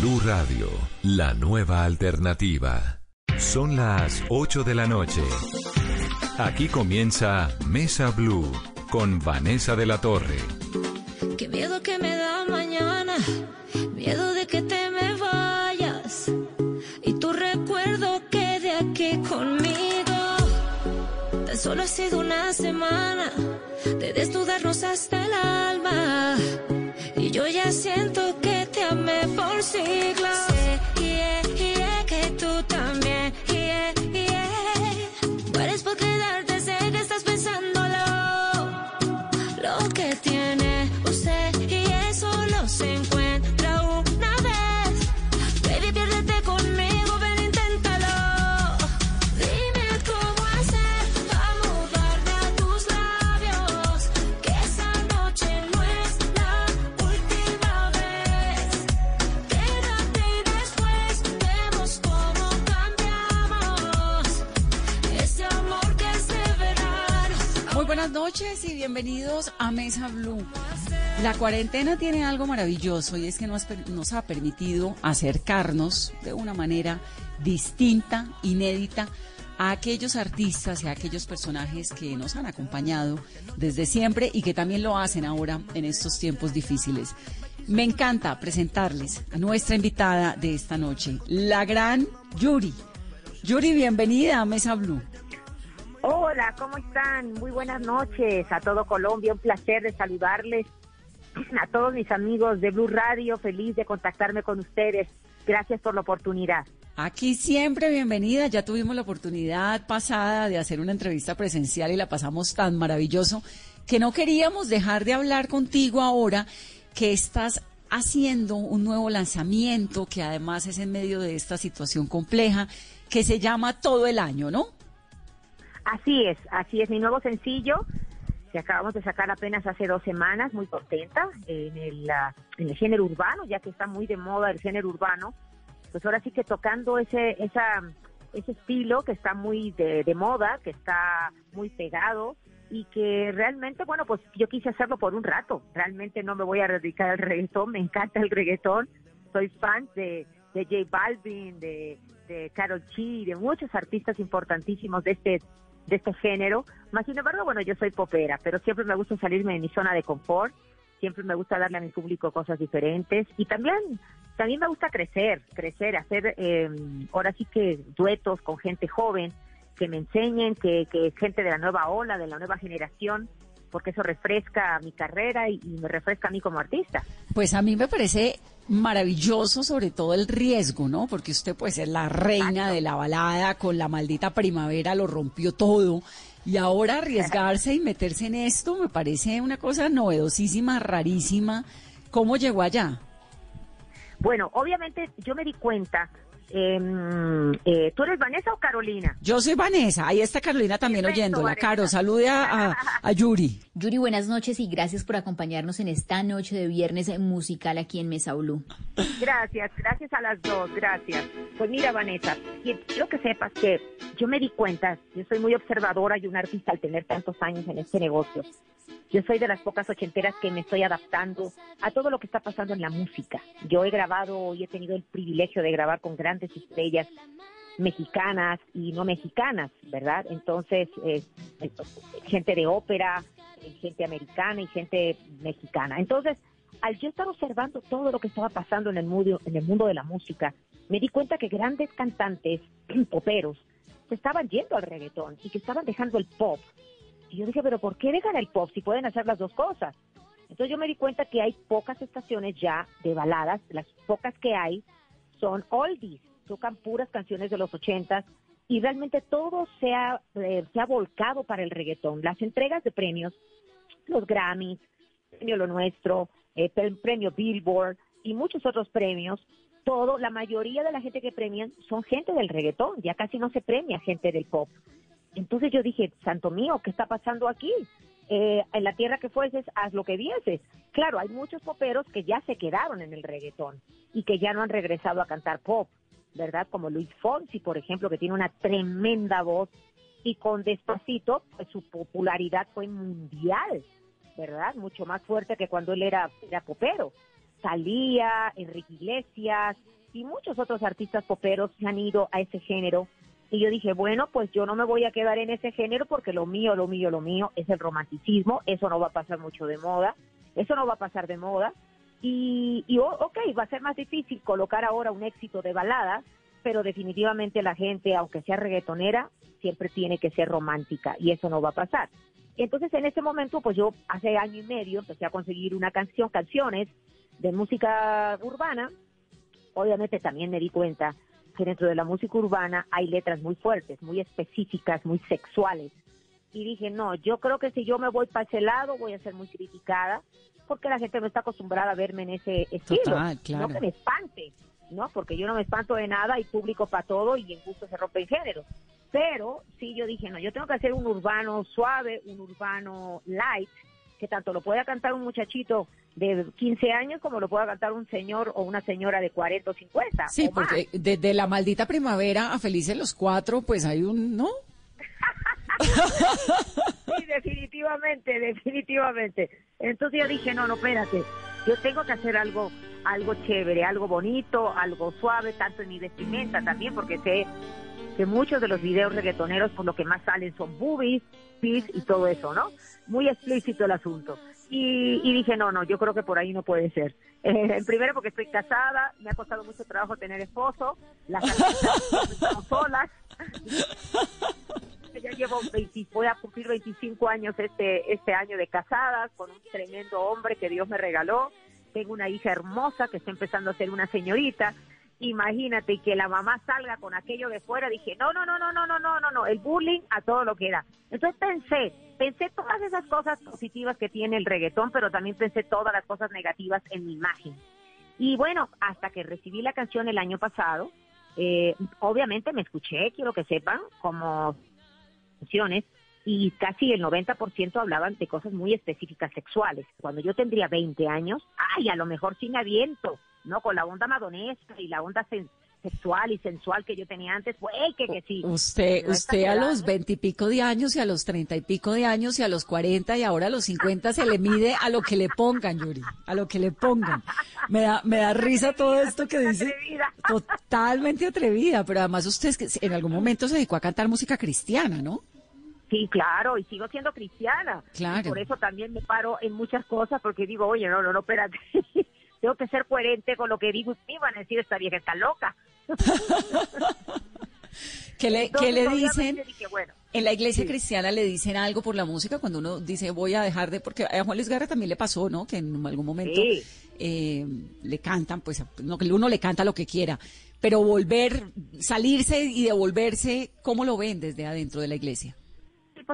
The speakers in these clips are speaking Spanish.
Blue Radio, la nueva alternativa. Son las 8 de la noche. Aquí comienza Mesa Blue con Vanessa de la Torre. Qué miedo que me da mañana, miedo de que te me vayas y tu recuerdo quede aquí conmigo. Tan solo ha sido una semana de desnudarnos hasta el alma y yo ya siento que por siglos. Y bienvenidos a Mesa Blue. La cuarentena tiene algo maravilloso y es que nos, nos ha permitido acercarnos de una manera distinta, inédita, a aquellos artistas y a aquellos personajes que nos han acompañado desde siempre y que también lo hacen ahora en estos tiempos difíciles. Me encanta presentarles a nuestra invitada de esta noche, la gran Yuri. Yuri, bienvenida a Mesa Blue. Hola, ¿cómo están? Muy buenas noches a todo Colombia. Un placer de saludarles. A todos mis amigos de Blue Radio, feliz de contactarme con ustedes. Gracias por la oportunidad. Aquí siempre bienvenida. Ya tuvimos la oportunidad pasada de hacer una entrevista presencial y la pasamos tan maravilloso que no queríamos dejar de hablar contigo ahora que estás haciendo un nuevo lanzamiento que además es en medio de esta situación compleja que se llama Todo el Año, ¿no? Así es, así es. Mi nuevo sencillo que acabamos de sacar apenas hace dos semanas, muy contenta en el, ah, en género urbano, ya que está muy de moda el género urbano. Pues ahora sí que tocando ese, esa, ese estilo que está muy de, moda, que está muy pegado y que realmente, bueno, pues yo quise hacerlo por un rato. Realmente no me voy a dedicar al reggaetón, me encanta el reggaetón. Soy fan de, de J Balvin, de, de Karol G, de muchos artistas importantísimos de este de este género. Más sin embargo, bueno, yo soy popera, pero siempre me gusta salirme de mi zona de confort, siempre me gusta darle a mi público cosas diferentes y también también me gusta crecer, crecer, hacer eh, ahora sí que duetos con gente joven que me enseñen, que, que gente de la nueva ola, de la nueva generación, porque eso refresca mi carrera y, y me refresca a mí como artista. Pues a mí me parece maravilloso, sobre todo el riesgo, ¿no? Porque usted puede ser la reina de la balada, con la maldita primavera lo rompió todo. Y ahora arriesgarse y meterse en esto me parece una cosa novedosísima, rarísima. ¿Cómo llegó allá? Bueno, obviamente yo me di cuenta. Eh, eh, ¿Tú eres Vanessa o Carolina? Yo soy Vanessa, ahí está Carolina también Perfecto, oyéndola. Vanessa. Caro, salude a, a- a Yuri. Yuri, buenas noches y gracias por acompañarnos en esta noche de viernes musical aquí en Mesa Blue. Gracias, gracias a las dos, gracias. Pues mira, Vanessa, qui- quiero que sepas que yo me di cuenta, yo soy muy observadora y un artista al tener tantos años en este negocio. Yo soy de las pocas ochenteras que me estoy adaptando a todo lo que está pasando en la música. Yo he grabado y he tenido el privilegio de grabar con grandes estrellas mexicanas y no mexicanas, ¿verdad? Entonces, gente de ópera, gente americana y gente mexicana. Entonces, al yo estar observando todo lo que estaba pasando en el mundo, en el mundo de la música, me di cuenta que grandes cantantes, poperos, se estaban yendo al reggaetón y que estaban dejando el pop. Y yo dije, pero ¿por qué dejan el pop si pueden hacer las dos cosas? Entonces yo me di cuenta que hay pocas estaciones ya de baladas, las pocas que hay son oldies, tocan puras canciones de los ochentas y realmente todo se ha, eh, se ha volcado para el reggaetón. Las entregas de premios, los Grammys, Premio Lo Nuestro, eh, Premio Billboard y muchos otros premios, todo, la mayoría de la gente que premian son gente del reggaetón, ya casi no se premia gente del pop. Entonces yo dije, santo mío, ¿qué está pasando aquí? Eh, en la tierra que fueses, haz lo que vieses. Claro, hay muchos poperos que ya se quedaron en el reggaetón y que ya no han regresado a cantar pop, ¿verdad? Como Luis Fonsi, por ejemplo, que tiene una tremenda voz y con Despacito, pues su popularidad fue mundial, ¿verdad? Mucho más fuerte que cuando él era, era popero. Salía, Enrique Iglesias y muchos otros artistas poperos han ido a ese género y yo dije, bueno, pues yo no me voy a quedar en ese género porque lo mío, lo mío, lo mío es el romanticismo, eso no va a pasar mucho de moda, eso no va a pasar de moda. Y, y ok, va a ser más difícil colocar ahora un éxito de balada, pero definitivamente la gente, aunque sea reggaetonera, siempre tiene que ser romántica y eso no va a pasar. Entonces en ese momento, pues yo hace año y medio empecé a conseguir una canción, canciones de música urbana. Obviamente también me di cuenta dentro de la música urbana hay letras muy fuertes, muy específicas, muy sexuales. Y dije, no, yo creo que si yo me voy para ese lado voy a ser muy criticada, porque la gente no está acostumbrada a verme en ese estilo. No que me espante, ¿no? Porque yo no me espanto de nada, y público para todo y en gusto se rompe el género. Pero sí yo dije, no, yo tengo que hacer un urbano suave, un urbano light, que tanto lo pueda cantar un muchachito de 15 años como lo pueda cantar un señor o una señora de 40 o 50. Sí, porque desde la maldita primavera a Felices los Cuatro, pues hay un, ¿no? sí, definitivamente, definitivamente. Entonces yo dije, no, no, espérate, yo tengo que hacer algo, algo chévere, algo bonito, algo suave, tanto en mi vestimenta también, porque sé que muchos de los videos reggaetoneros, por lo que más salen son boobies, pis y todo eso, ¿no? Muy explícito el asunto. Y, dije, no, no, yo creo que por ahí no puede ser. Eh, primero porque estoy casada, me ha costado mucho trabajo tener esposo, las estamos solas. Ya llevo 20, voy a cumplir 25 años este, este año de casadas con un tremendo hombre que Dios me regaló. Tengo una hija hermosa que está empezando a ser una señorita imagínate que la mamá salga con aquello de fuera, dije, no, no, no, no, no, no, no, no, no, el bullying a todo lo que era. Entonces pensé, pensé todas esas cosas positivas que tiene el reggaetón, pero también pensé todas las cosas negativas en mi imagen. Y bueno, hasta que recibí la canción el año pasado, eh, obviamente me escuché, quiero que sepan, como y casi el 90% hablaban de cosas muy específicas sexuales. Cuando yo tendría 20 años, ay, a lo mejor sin aliento, ¿no? Con la onda madonesca y la onda sexual y sensual que yo tenía antes, pues que, que sí. Usted, usted a los veintipico de años y a los treinta y pico de años y a los cuarenta y ahora a los cincuenta se le mide a lo que le pongan, Yuri, a lo que le pongan. Me da, me da risa todo esto que dice. Totalmente atrevida, pero además usted en algún momento se dedicó a cantar música cristiana, ¿no? Sí, claro, y sigo siendo cristiana. Claro. por eso también me paro en muchas cosas porque digo, oye, no, no, no, espérate tengo que ser coherente con lo que digo y me van a decir, esta vieja está loca. ¿Qué le, ¿qué le dicen? en la iglesia cristiana le dicen algo por la música cuando uno dice voy a dejar de, porque a Juan Luis Guerra también le pasó, ¿no? Que en algún momento eh, le cantan, pues no, uno le canta lo que quiera, pero volver, salirse y devolverse, ¿cómo lo ven desde adentro de la iglesia?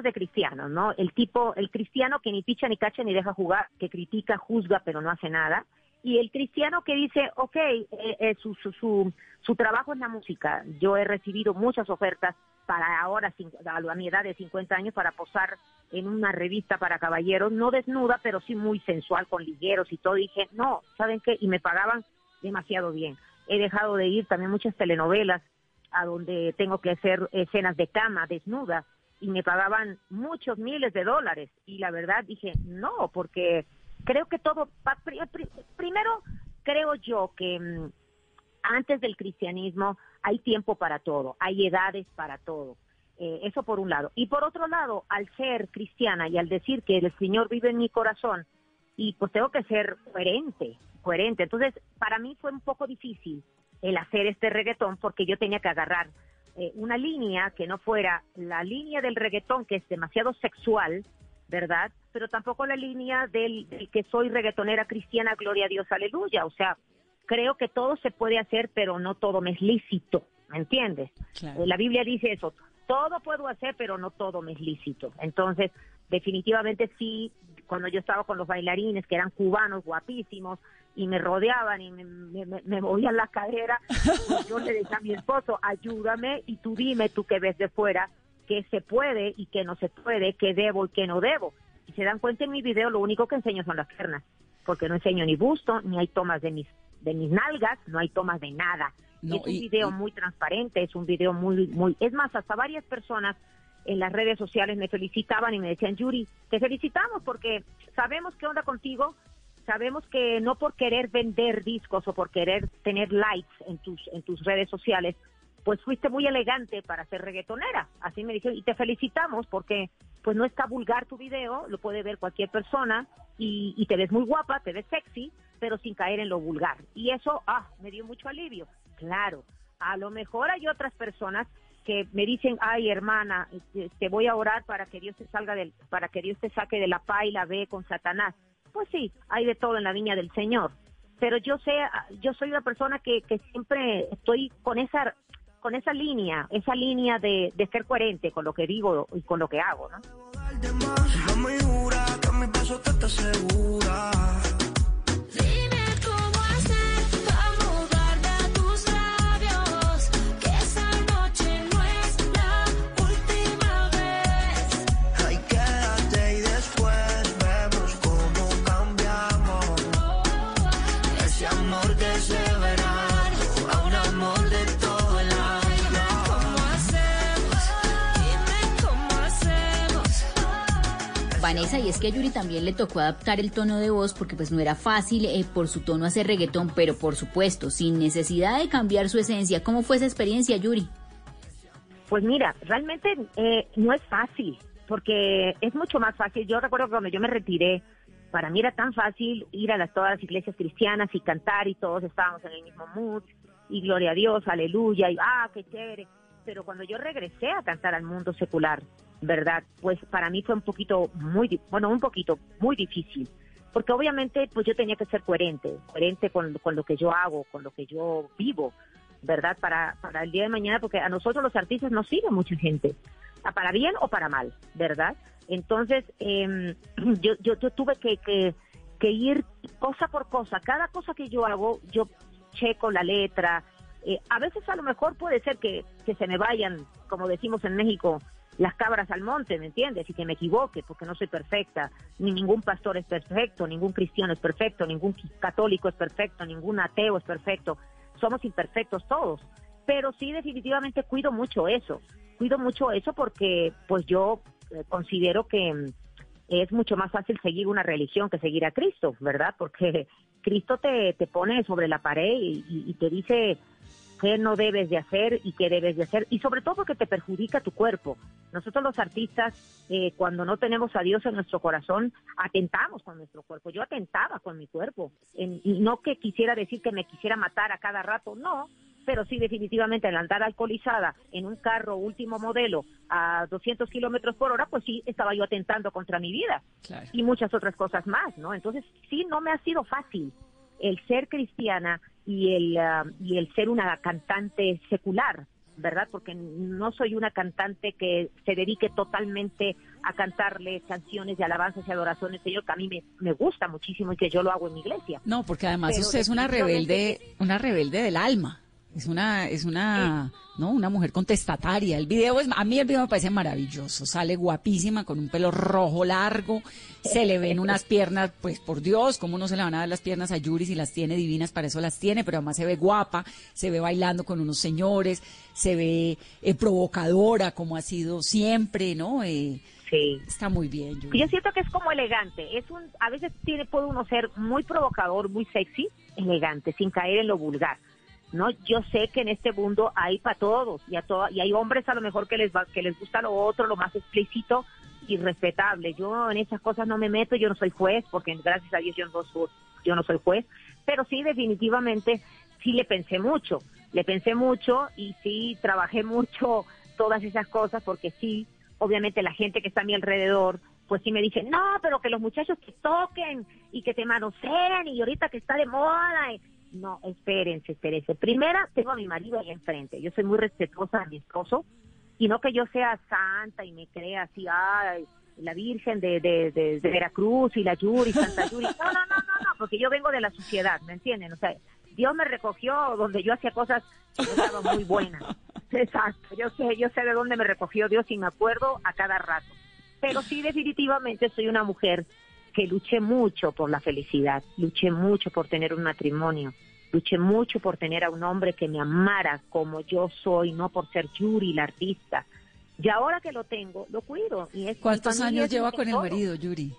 De cristianos, ¿no? El tipo, el cristiano que ni picha ni cacha ni deja jugar, que critica, juzga, pero no hace nada y el cristiano que dice, ok, eh, eh, su, su, su, su, trabajo es la música. Yo he recibido muchas ofertas para ahora, a mi edad de 50 años, para posar en una revista para caballeros, no desnuda, pero sí muy sensual, con ligueros y todo. dije, no, ¿saben qué? Y me pagaban demasiado bien. He dejado de ir también muchas telenovelas a donde tengo que hacer escenas de cama, desnuda, y me pagaban muchos miles de dólares. Y la verdad dije, no, porque creo que todo, primero creo yo que mm, antes del cristianismo hay tiempo para todo, hay edades para todo. Eh, eso por un lado. Y por otro lado, al ser cristiana y al decir que el Señor vive en mi corazón, y pues tengo que ser coherente, coherente. Entonces, para mí fue un poco difícil el hacer este reggaetón porque yo tenía que agarrar eh, una línea que no fuera la línea del reggaetón que es demasiado sexual, ¿verdad? Pero tampoco la línea del, que soy reggaetonera cristiana, gloria a Dios, aleluya. O sea, creo que todo se puede hacer, pero no todo me es lícito, ¿me entiendes? Eh, la Biblia dice eso, todo puedo hacer, pero no todo me es lícito. Entonces, definitivamente sí, cuando yo estaba con los bailarines, que eran cubanos guapísimos, y me rodeaban y me, me, movían la cadera, pues yo le decía a mi esposo, ayúdame y tú dime, tú que ves de fuera, qué se puede y qué no se puede, qué debo y qué no debo. Y se dan cuenta en mi video, lo único que enseño son las piernas, porque no enseño ni busto, ni hay tomas de mis, de mis nalgas, no hay tomas de nada. es un video muy transparente, es un video muy, muy, es más, hasta varias personas en las redes sociales me felicitaban y me decían, Yuri, te felicitamos porque sabemos qué onda contigo, sabemos que no por querer vender discos o por querer tener likes en tus, en tus redes sociales, pues fuiste muy elegante para ser reggaetonera. Así me dijeron, y te felicitamos porque pues no está vulgar tu video, lo puede ver cualquier persona y, y te ves muy guapa, te ves sexy, pero sin caer en lo vulgar. Y eso, ah, me dio mucho alivio. Claro, a lo mejor hay otras personas que me dicen, ay hermana, te este, voy a orar para que Dios te salga del, para que Dios te saque de la pa y la ve con Satanás pues sí, hay de todo en la viña del Señor. Pero yo sé, yo soy una persona que, que siempre estoy con esa con esa línea, esa línea de, de ser coherente con lo que digo y con lo que hago, ¿no? Vanessa, y es que a Yuri también le tocó adaptar el tono de voz porque pues no era fácil eh, por su tono hacer reggaetón, pero por supuesto, sin necesidad de cambiar su esencia. ¿Cómo fue esa experiencia, Yuri? Pues mira, realmente eh, no es fácil, porque es mucho más fácil. Yo recuerdo que cuando yo me retiré, para mí era tan fácil ir a las, todas las iglesias cristianas y cantar y todos estábamos en el mismo mood y gloria a Dios, aleluya, y ah, qué chévere. Pero cuando yo regresé a cantar al mundo secular, ¿verdad? Pues para mí fue un poquito muy, bueno, un poquito muy difícil, porque obviamente pues yo tenía que ser coherente, coherente con, con lo que yo hago, con lo que yo vivo, ¿verdad? Para, para el día de mañana, porque a nosotros los artistas nos sigue mucha gente, para bien o para mal, ¿verdad? Entonces, eh, yo, yo, yo tuve que, que, que ir cosa por cosa, cada cosa que yo hago, yo checo la letra, eh, a veces a lo mejor puede ser que, que se me vayan, como decimos en México, las cabras al monte, ¿me entiendes? Y que me equivoque, porque no soy perfecta, ni ningún pastor es perfecto, ningún cristiano es perfecto, ningún católico es perfecto, ningún ateo es perfecto, somos imperfectos todos, pero sí definitivamente cuido mucho eso, cuido mucho eso porque pues yo eh, considero que mm, es mucho más fácil seguir una religión que seguir a Cristo, ¿verdad? Porque Cristo te, te pone sobre la pared y te dice qué no debes de hacer y qué debes de hacer, y sobre todo porque te perjudica tu cuerpo. Nosotros los artistas, eh, cuando no tenemos a Dios en nuestro corazón, atentamos con nuestro cuerpo. Yo atentaba con mi cuerpo, y no que quisiera decir que me quisiera matar a cada rato, no, pero sí definitivamente al andar alcoholizada en un carro último modelo a 200 kilómetros por hora, pues sí estaba yo atentando contra mi vida y muchas otras cosas más, ¿no? Entonces sí no me ha sido fácil el ser cristiana y el, ah, y el ser una cantante secular, ¿verdad? Porque no soy una cantante que se dedique totalmente a cantarle canciones de alabanzas y adoraciones, Señor, que a mí me, me, gusta muchísimo y que yo lo hago en mi iglesia. No, porque además usted es una rebelde, una rebelde del alma. Es una, es una, ¿no? Una mujer contestataria. El video es, a mí el video me parece maravilloso. Sale guapísima con un pelo rojo largo. Se le ven unas piernas, pues por Dios, cómo no se le van a dar las piernas a Yuri si las tiene divinas, para eso las tiene, pero además se ve guapa, se ve bailando con unos señores, se ve eh, provocadora como ha sido siempre, ¿no? Eh, sí. Está muy bien, Yuri. Yo siento que es como elegante. Es un, a veces tiene, puede uno ser muy provocador, muy sexy, elegante, sin caer en lo vulgar ¿no? Yo sé que en este mundo hay para todos y, a to- y hay hombres a lo mejor que les, va, que les gusta lo otro, lo más explícito y respetable. Yo en esas cosas no me meto, yo no soy juez, porque gracias a Dios yo no soy, yo no soy juez, pero sí definitivamente sí le pensé mucho, le pensé mucho y sí trabajé mucho todas esas cosas porque sí, obviamente la gente que está a mi alrededor, pues sí me dice, no, pero que los muchachos te toquen y que te manoseen y ahorita que está de moda. No, espérense, espérense. Primera, tengo a mi marido ahí enfrente. Yo soy muy respetuosa de mi esposo y no que yo sea santa y me crea así, ay, la Virgen de, de, de, de Veracruz y la Yuri, Santa Yuri. No, no, no, no, no, porque yo vengo de la sociedad, ¿me entienden? O sea, Dios me recogió donde yo hacía cosas que no estaban muy buenas. Exacto, yo sé, yo sé de dónde me recogió Dios y me acuerdo a cada rato. Pero sí, definitivamente soy una mujer que luché mucho por la felicidad, luché mucho por tener un matrimonio, luché mucho por tener a un hombre que me amara como yo soy, no por ser Yuri, la artista. Y ahora que lo tengo, lo cuido. Y es, ¿Cuántos años lleva con el marido, Yuri?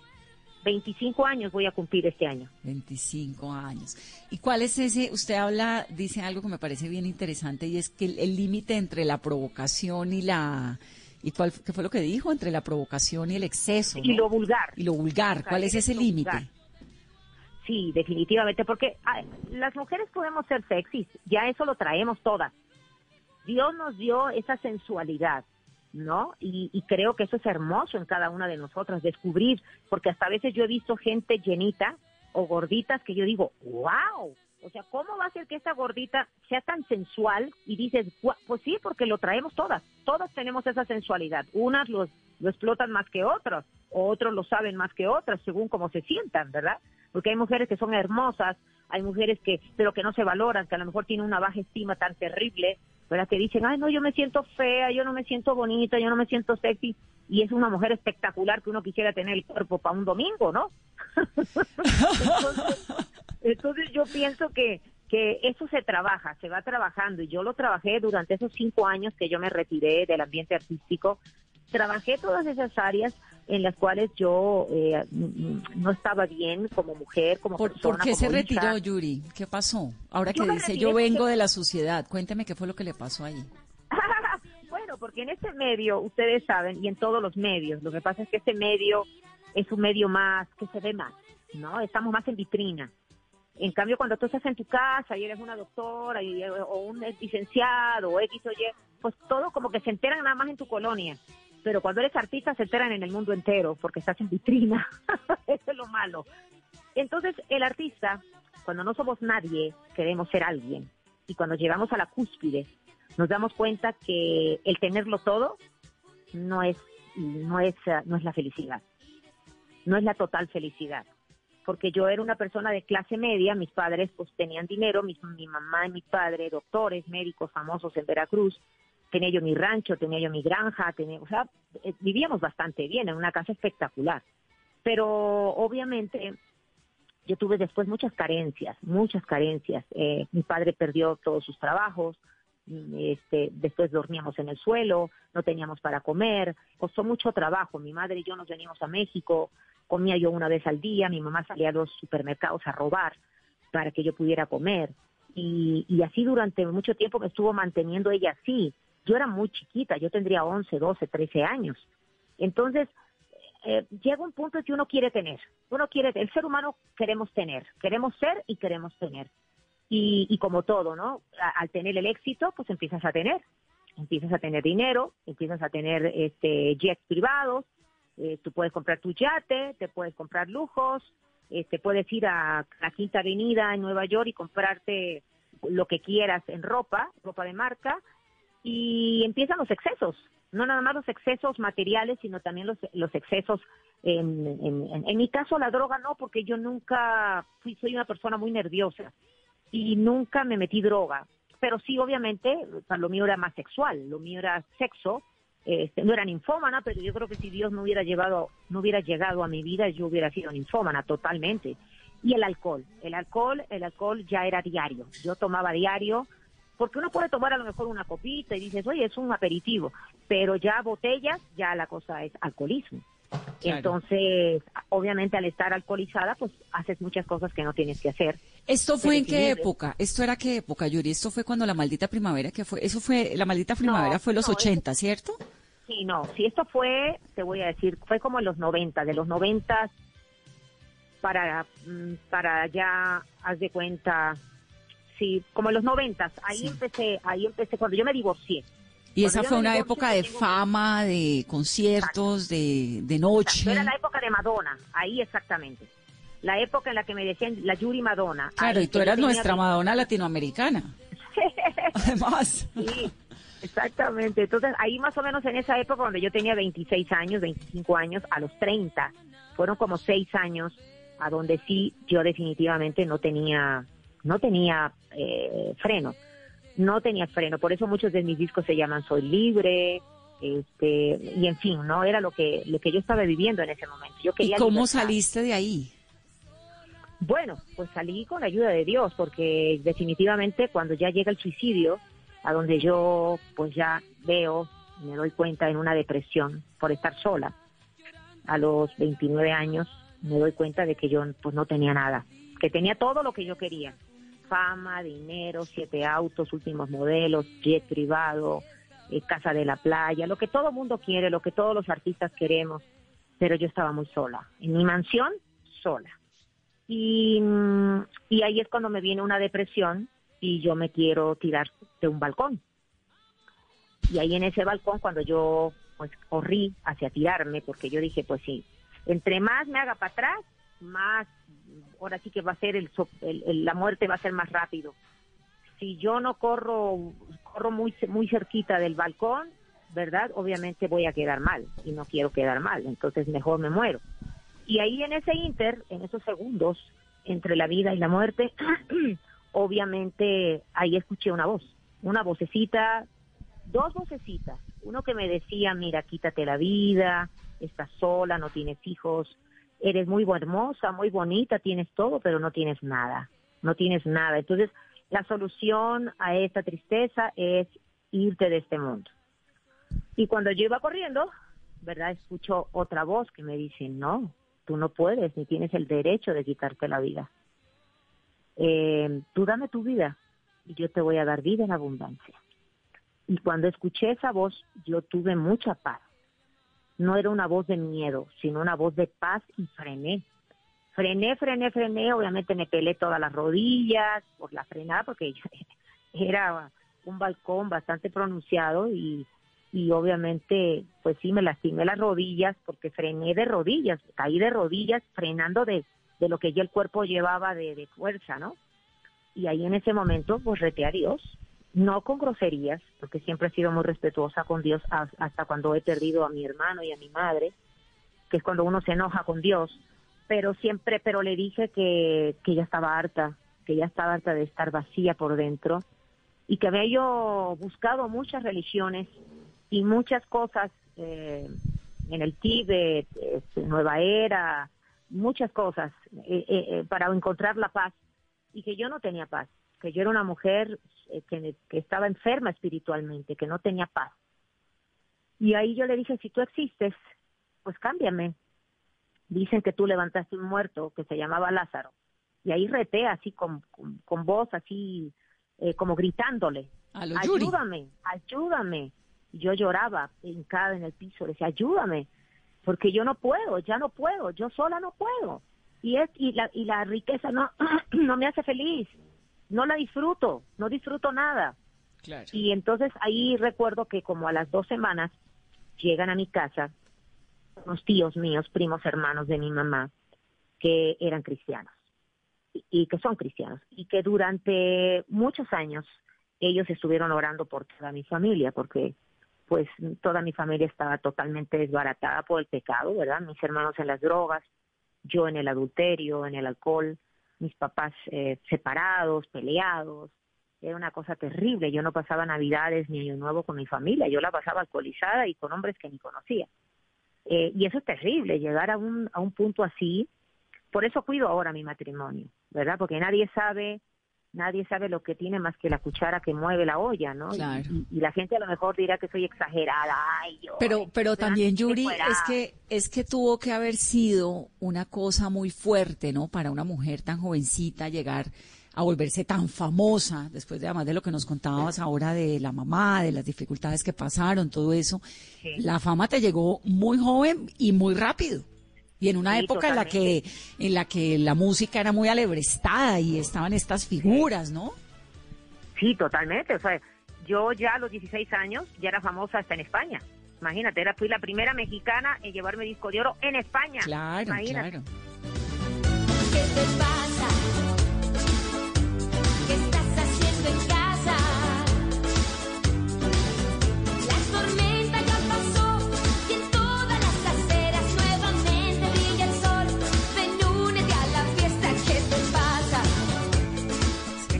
25 años voy a cumplir este año. 25 años. ¿Y cuál es ese? Usted habla, dice algo que me parece bien interesante y es que el límite entre la provocación y la... ¿Y cuál qué fue lo que dijo? Entre la provocación y el exceso. Y ¿no? lo vulgar. Y lo vulgar. ¿Cuál es ese límite? Sí, definitivamente, porque las mujeres podemos ser sexys, ya eso lo traemos todas. Dios nos dio esa sensualidad, ¿no? Y, y creo que eso es hermoso en cada una de nosotras, descubrir, porque hasta a veces yo he visto gente llenita o gorditas que yo digo, wow, o sea, ¿cómo va a ser que esta gordita sea tan sensual? Y dices, pues sí, porque lo traemos todas, todas tenemos esa sensualidad, unas los, lo explotan más que otras, otros lo saben más que otras, según cómo se sientan, ¿verdad? Porque hay mujeres que son hermosas, hay mujeres que, pero que no se valoran, que a lo mejor tienen una baja estima tan terrible, ¿verdad? Que dicen, ay, no, yo me siento fea, yo no me siento bonita, yo no me siento sexy, y es una mujer espectacular que uno quisiera tener el cuerpo para un domingo, ¿no? entonces, entonces yo pienso que, que eso se trabaja, se va trabajando, y yo lo trabajé durante esos cinco años que yo me retiré del ambiente artístico, trabajé todas esas áreas en las cuales yo eh, no estaba bien como mujer, como ¿Por, persona. por qué se hija. retiró, Yuri? ¿Qué pasó? Ahora Yo que dice, yo vengo de la sociedad. Cuénteme qué fue lo que le pasó ahí. bueno, porque en este medio, ustedes saben, y en todos los medios, lo que pasa es que este medio es un medio más, que se ve más, ¿no? Estamos más en vitrina. En cambio, cuando tú estás en tu casa y eres una doctora y, o un licenciado o X o Y, pues todo como que se enteran nada más en tu colonia. Pero cuando eres artista se enteran en el mundo entero porque estás en vitrina. Eso es lo malo. Entonces, el artista, cuando no somos nadie, queremos ser alguien. Y cuando llegamos a la cúspide, nos damos cuenta que el tenerlo todo no es, no es, no es la felicidad. No es la total felicidad. Porque yo era una persona de clase media, mis padres pues tenían dinero, mis- mi mamá y mi padre, doctores, médicos famosos en Veracruz, tenía yo mi rancho, tenía yo mi granja, tenía, o sea, eh, vivíamos bastante bien, en una casa espectacular. Pero obviamente yo tuve después muchas carencias, muchas carencias. Eh, mi padre perdió todos sus trabajos, este, después dormíamos en el suelo, no teníamos para comer, costó mucho trabajo. Mi madre y yo nos venimos a México, comía yo una vez al día, mi mamá salía a los supermercados a robar para que yo pudiera comer. Y, y así durante mucho tiempo me estuvo manteniendo ella así. Yo era muy chiquita, yo tendría 11, 12, 13 años. Entonces, eh, llega un punto que uno quiere tener. Uno quiere, el ser humano queremos tener, queremos ser y queremos tener. Y, y como todo, ¿no? Al tener el éxito, pues empiezas a tener. Empiezas a tener dinero, empiezas a tener este jets privados, eh, tú puedes comprar tu yate, te puedes comprar lujos, este, puedes ir a la Quinta Avenida en Nueva York y comprarte lo que quieras en ropa, ropa de marca, y empiezan los excesos. No nada más los excesos materiales, sino también los, los excesos, en, en, en- en mi caso la droga no, porque yo nunca fui, soy una persona muy nerviosa y nunca me metí droga. Pero sí, obviamente, o sea, lo mío era más sexual, lo mío era sexo, este, no era ninfómana, pero yo creo que si Dios no hubiera llevado, no hubiera llegado a mi vida, yo hubiera sido ninfómana totalmente. Y el alcohol, el alcohol, el alcohol ya era diario. Yo tomaba diario, porque uno puede tomar a lo mejor una copita y dices, oye, es un aperitivo, pero ya botellas, ya la cosa es alcoholismo. Claro. Entonces, obviamente al estar alcoholizada, pues haces muchas cosas que no tienes que hacer. ¿Esto fue en qué época? ¿Esto era qué época, Yuri? ¿Esto fue cuando la maldita primavera que fue? Eso fue, la maldita primavera fue los 80, ¿cierto? Sí, no, si esto fue, te voy a decir, fue como en los 90, de los 90 para, mm, para ya, haz de cuenta, sí, como en los 90, ahí empecé, ahí empecé, cuando yo me divorcié. Y esa fue una época de fama, de conciertos, de, de noche. Era la época de Madonna, ahí exactamente la época en la que me decían la Yuri Madonna. Claro, y tú eras nuestra Madonna latinoamericana. Además. Sí, exactamente. Entonces, ahí más o menos en esa época, cuando yo tenía 26 años, 25 años, a los 30, fueron como 6 años a donde sí yo definitivamente no tenía, no tenía eh, freno. No tenía freno. Por eso muchos de mis discos se llaman Soy Libre, este, y en fin, no era lo que lo que yo estaba viviendo en ese momento. Yo quería ¿Y cómo saliste de ahí? Bueno, pues salí con la ayuda de Dios, porque definitivamente cuando ya llega el suicidio, a donde yo pues ya veo, me doy cuenta en una depresión por estar sola, a los 29 años me doy cuenta de que yo pues no tenía nada, que tenía todo lo que yo quería, fama, dinero, siete autos, últimos modelos, jet privado, eh, casa de la playa, lo que todo mundo quiere, lo que todos los artistas queremos, pero yo estaba muy sola, en mi mansión sola. Y, y ahí es cuando me viene una depresión y yo me quiero tirar de un balcón. Y ahí en ese balcón, cuando yo pues corrí hacia tirarme, porque yo dije, pues sí, entre más me haga para atrás, más, ahora sí que va a ser el, la muerte va a ser más rápido. Si yo no corro, corro muy, muy cerquita del balcón, ¿verdad? Obviamente voy a quedar mal y no quiero quedar mal, entonces mejor me muero. Y ahí en ese inter, en esos segundos entre la vida y la muerte, obviamente ahí escuché una voz, una vocecita, dos vocecitas, uno que me decía, mira, quítate la vida, estás sola, no tienes hijos, eres muy hermosa, muy bonita, tienes todo, pero no tienes nada, no tienes nada. Entonces, la solución a esta tristeza es irte de este mundo. Y cuando yo iba corriendo, ¿verdad? Escucho otra voz que me dice, no, tú no puedes ni tienes el derecho de quitarte la vida. Eh, tú dame tu vida y yo te voy a dar vida en abundancia. Y cuando escuché esa voz, yo tuve mucha paz. No era una voz de miedo, sino una voz de paz y frené. Frené, frené, frené. Obviamente me pelé todas las rodillas por la frenada porque era un balcón bastante pronunciado y y obviamente pues sí me lastimé las rodillas porque frené de rodillas, caí de rodillas frenando de, de lo que ya el cuerpo llevaba de, fuerza, ¿no? Y ahí en ese momento pues a Dios, no con groserías, porque siempre he sido muy respetuosa con Dios hasta cuando he perdido a mi hermano y a mi madre, que es cuando uno se enoja con Dios, pero siempre, pero le dije que, que ya estaba harta, que ya estaba harta de estar vacía por dentro y que había yo buscado muchas religiones y muchas cosas eh, en el Tíbet, este, Nueva Era, muchas cosas eh, eh, para encontrar la paz y que yo no tenía paz, que yo era una mujer que, que estaba enferma espiritualmente, que no tenía paz. Y ahí yo le dije, si tú existes, pues cámbiame. Dicen que tú levantaste un muerto que se llamaba Lázaro. Y ahí reté así con, con, voz, así como gritándole. ayúdame, ayúdame yo lloraba hincada en el piso, decía, ayúdame, porque yo no puedo, ya no puedo, yo sola no puedo. Y, es, y, la, y la riqueza no, no me hace feliz, no la disfruto, no disfruto nada. Y entonces ahí recuerdo que como a las dos semanas llegan a mi casa unos tíos míos, primos hermanos de mi mamá, que eran cristianos y que son cristianos y que durante muchos años ellos estuvieron orando por toda mi familia porque pues toda mi familia estaba totalmente desbaratada por el pecado, ¿verdad? Mis hermanos en las drogas, yo en el adulterio, en el alcohol, mis papás eh, separados, peleados. Era una cosa terrible. Yo no pasaba Navidades ni Año Nuevo con mi familia. Yo la pasaba alcoholizada y con hombres que ni conocía. Eh, y eso es terrible, llegar a un, a un punto así. Por eso cuido ahora mi matrimonio, ¿verdad? Porque nadie sabe nadie sabe lo que tiene más que la cuchara que mueve la olla, ¿no? Claro. Y, y la gente a lo mejor dirá que soy exagerada. Ay, yo, Pero, pero también, Yuri, es que, es que tuvo que haber sido una cosa muy fuerte, ¿no? Para una mujer tan jovencita llegar a volverse tan famosa, después de además de lo que nos contabas ahora de la mamá, de las dificultades que pasaron, todo eso. Sí. La fama te llegó muy joven y muy rápido. Y en una Sí, época en la que, en la que la música era muy alebrestada y estaban estas figuras, ¿no? Sí, totalmente. O sea, yo ya a los 16 años ya era famosa hasta en España. Imagínate, era, fui la primera mexicana en llevarme disco de oro en España. Claro, Imagínate. claro.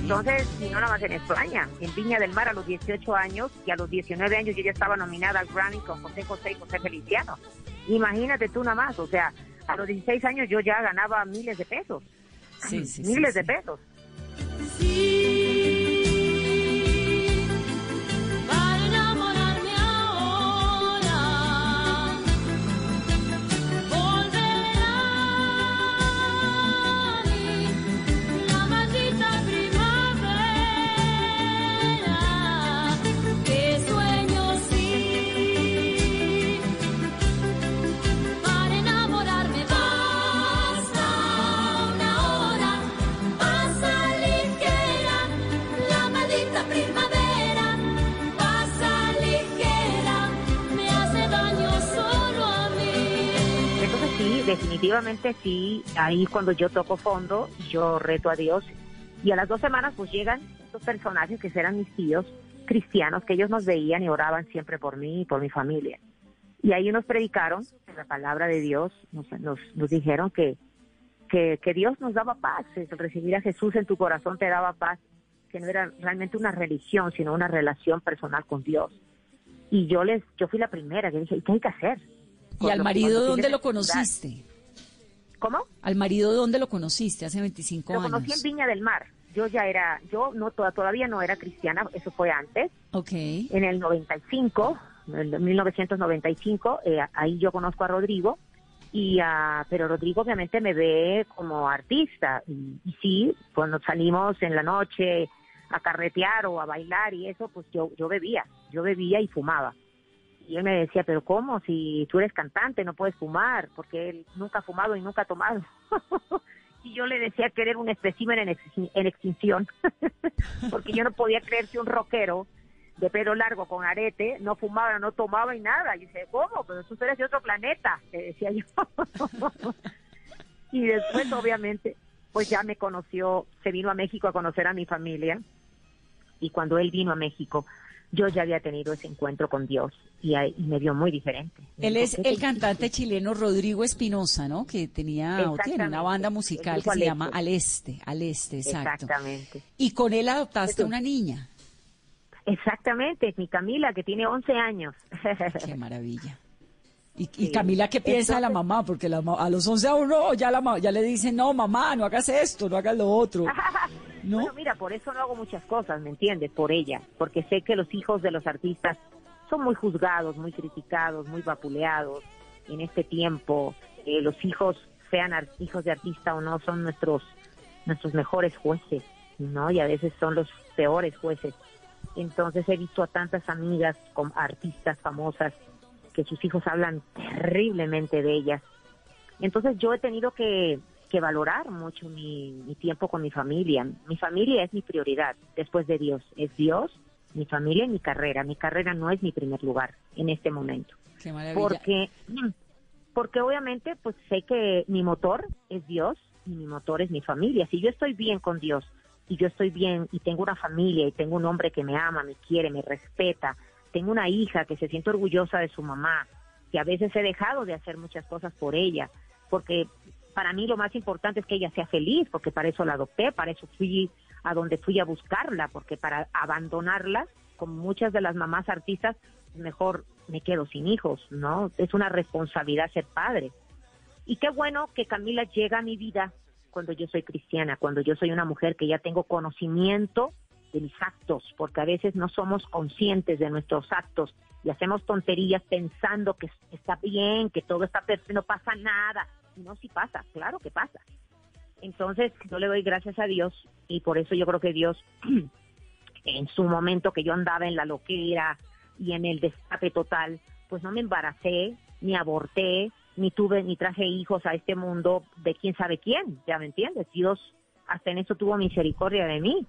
Entonces, y no nada más en España, en Viña del Mar a los 18 años y a los 19 años yo ya estaba nominada al Grammy con José José y José Feliciano. Imagínate tú nada más, o sea, a los 16 años yo ya ganaba miles de pesos. Sí, sí, sí, miles sí. de pesos. Sí, definitivamente sí, ahí cuando yo toco fondo, yo reto a Dios y a las dos semanas pues llegan estos personajes que eran mis tíos cristianos, que ellos nos veían y oraban siempre por mí y por mi familia. Y ahí nos predicaron la palabra de Dios, nos, dijeron que, que, Dios nos daba paz, recibir a Jesús en tu corazón te daba paz, que no era realmente una religión, sino una relación personal con Dios. Y yo les, yo fui la primera que dije, ¿y qué hay que hacer? ¿Y al marido dónde lo conociste? ¿Cómo? ¿Al marido dónde lo conociste hace 25 Lo años? conocí en Viña del Mar. Yo ya era, yo no toda- todavía no era cristiana, eso fue antes, Ok. en el 95, en el 1995, eh, ahí yo conozco a Rodrigo, y ah, pero Rodrigo obviamente me ve como artista, y, y sí, cuando salimos en la noche a carretear o a bailar y eso, pues yo, yo bebía, yo bebía y fumaba. Y él me decía, pero ¿cómo? Si tú eres cantante, no puedes fumar, porque él nunca ha fumado y nunca ha tomado. y yo le decía que era un espécimen en, extin- en extinción, porque yo no podía creer que un rockero de pelo largo con arete no fumaba, no tomaba y nada. Y dice, ¿cómo? Pero tú eres de otro planeta, le decía yo. y después, obviamente, pues ya me conoció, se vino a México a conocer a mi familia. Y cuando él vino a México, yo ya había tenido ese encuentro con Dios y, ahí- y me vio muy diferente. Él es "¿Qué te el cantante chileno Rodrigo Espinosa, ¿no? Que tenía o tiene una banda musical que se llama Este. Al Este, Al Este, exacto. Exactamente. Y con él adoptaste Eso. una niña. Exactamente, mi Camila, que tiene 11 años. Qué maravilla. Y. Camila, ¿qué piensa de la Entonces- mamá? Porque la a los 11 a uno ya, la, ya le dicen, no, mamá, no hagas esto, no hagas lo otro. ¿No? Bueno, mira, por eso no hago muchas cosas, ¿me entiendes? Por ella, porque sé que los hijos de los artistas son muy juzgados, muy criticados, muy vapuleados. En este tiempo, eh, los hijos, sean hijos de artista o no, son nuestros nuestros mejores jueces, ¿no? Y a veces son los peores jueces. Entonces he visto a tantas amigas con artistas famosas que sus hijos hablan terriblemente de ellas. Entonces yo he tenido que, que valorar mucho mi, mi tiempo con mi familia. Mi familia es mi prioridad después de Dios. Es Dios, mi familia y mi carrera. Mi carrera no es mi primer lugar en este momento. Qué maravilla. Porque, porque obviamente pues sé que mi motor es Dios y mi motor es mi familia. Si yo estoy bien con Dios y yo estoy bien y tengo una familia y tengo un hombre que me ama, me quiere, me respeta, tengo una hija que se siente orgullosa de su mamá, que a veces he dejado de hacer muchas cosas por ella, porque para mí lo más importante es que ella sea feliz, porque para eso la adopté, para eso fui a donde fui a buscarla, porque para abandonarla, como muchas de las mamás artistas, mejor me quedo sin hijos, ¿no? Es una responsabilidad ser padre. Y qué bueno que Camila llega a mi vida cuando yo soy cristiana, cuando yo soy una mujer que ya tengo conocimiento de mis actos, porque a veces no somos conscientes de nuestros actos y hacemos tonterías pensando que está bien, que todo está perfecto, no pasa nada. No, sí pasa, claro que pasa. Entonces, yo le doy gracias a Dios y por eso yo creo que Dios, en su momento que yo andaba en la loquera y en el destape total, pues no me embaracé, ni aborté, ni tuve, ni traje hijos a este mundo de quién sabe quién, ya me entiendes. Dios hasta en eso tuvo misericordia de mí.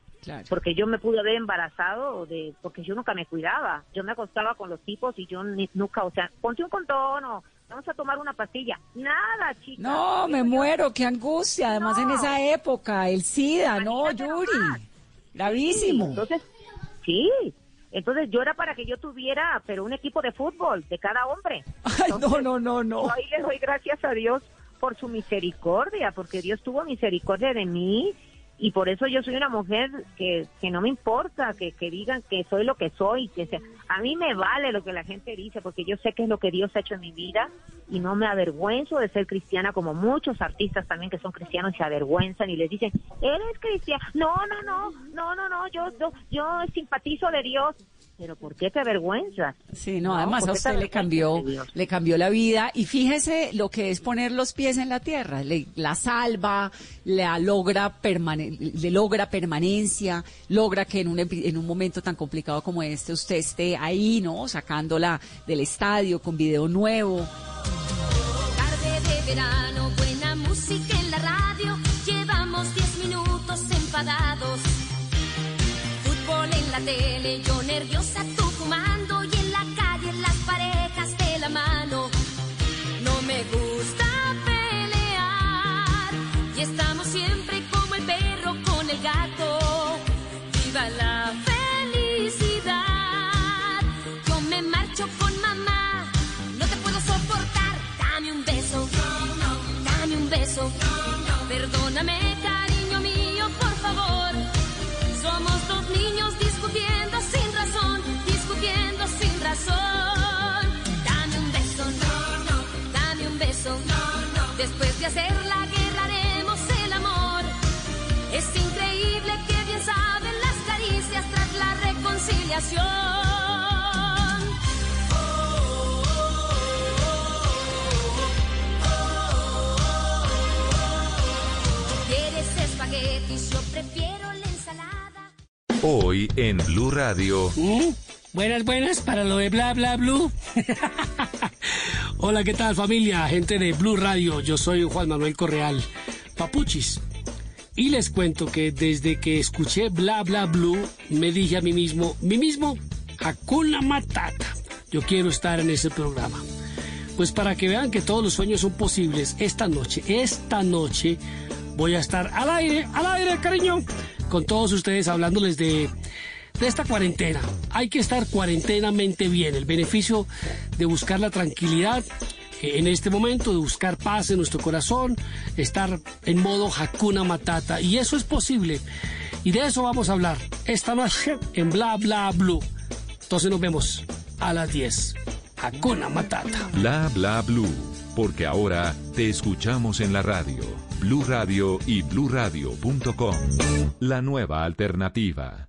Porque yo me pude haber embarazado de, porque yo nunca me cuidaba. Yo me acostaba con los tipos y yo nunca, o sea, ponte un condón o vamos a tomar una pastilla. Nada, chica. No, me muero, qué angustia. Además en esa época, el SIDA, no, Yuri. Gravísimo. entonces, sí. Entonces yo era para que yo tuviera, pero un equipo de fútbol de cada hombre. Ay, no, no, no, no. ahí le doy gracias a Dios por su misericordia, porque Dios tuvo misericordia de mí y por eso yo soy una mujer que, que no me importa que, que digan que soy lo que soy, que sea, a mí me vale lo que la gente dice porque yo sé que es lo que Dios ha hecho en mi vida y no me avergüenzo de ser cristiana como muchos artistas también que son cristianos se avergüenzan y les dicen, eres cristiana, no, no, no, no, no, no, yo, yo, yo simpatizo de Dios, pero ¿por qué te avergüenzas? Sí, no, además a usted le cambió, le cambió la vida y fíjese lo que es poner los pies en la tierra, le, la salva, la logra le logra permanencia, logra que en un, en un momento tan complicado como este usted esté ahí, ¿no? Sacándola del estadio con video nuevo. Tarde de verano, buena música en la radio, llevamos 10 minutos enfadados en la tele, yo nerviosa, Después de hacer la guerra haremos el amor. Es increíble que bien saben las caricias tras la reconciliación. ¿Quieres espaguetis? Yo prefiero la ensalada. Hoy en Blue Radio, ¿Mm? Buenas, buenas para lo de bla bla blue. Hola, ¿qué tal familia? Gente de Blue Radio, yo soy Juan Manuel Correal, Papuchis. Y les cuento que desde que escuché bla bla blue, me dije a mí mismo, mí mismo, Hakuna Matata. Yo quiero estar en ese programa. Pues para que vean que todos los sueños son posibles, esta noche, esta noche voy a estar al aire, al aire, cariño, con todos ustedes hablándoles de, de esta cuarentena. Hay que estar cuarentenamente bien. El beneficio de buscar la tranquilidad eh, en este momento, de buscar paz en nuestro corazón, estar en modo Hakuna Matata. Y eso es posible. Y de eso vamos a hablar esta noche en Bla Bla Blue. Entonces nos vemos a las 10. Hakuna Matata. Bla Bla Blue, porque ahora te escuchamos en la radio. Blue Radio y bluradio.com. La nueva alternativa.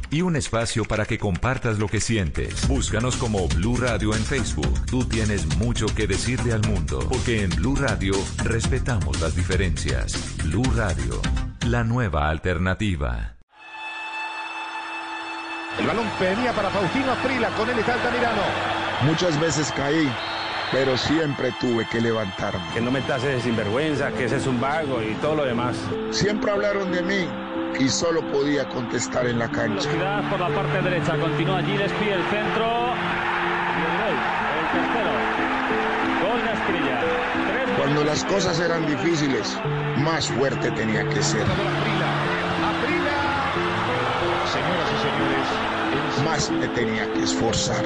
y un espacio para que compartas lo que sientes. Búscanos como Blue Radio en Facebook. Tú tienes mucho que decirle al mundo, porque en Blue Radio respetamos las diferencias. Blue Radio, la nueva alternativa. El balón venía para Faustino Aprila, con él está Altamirano. Muchas veces caí, pero siempre tuve que levantarme. Que no me tase de sinvergüenza, que ese es un vago y todo lo demás. Siempre hablaron de mí, y solo podía contestar en la cancha. Por la parte derecha, continúa Gillespie, el centro. Y el gol, el tercero. Gol de Asprilla. Tres Cuando las cosas eran difíciles, más fuerte tenía que ser. Más me tenía que esforzar.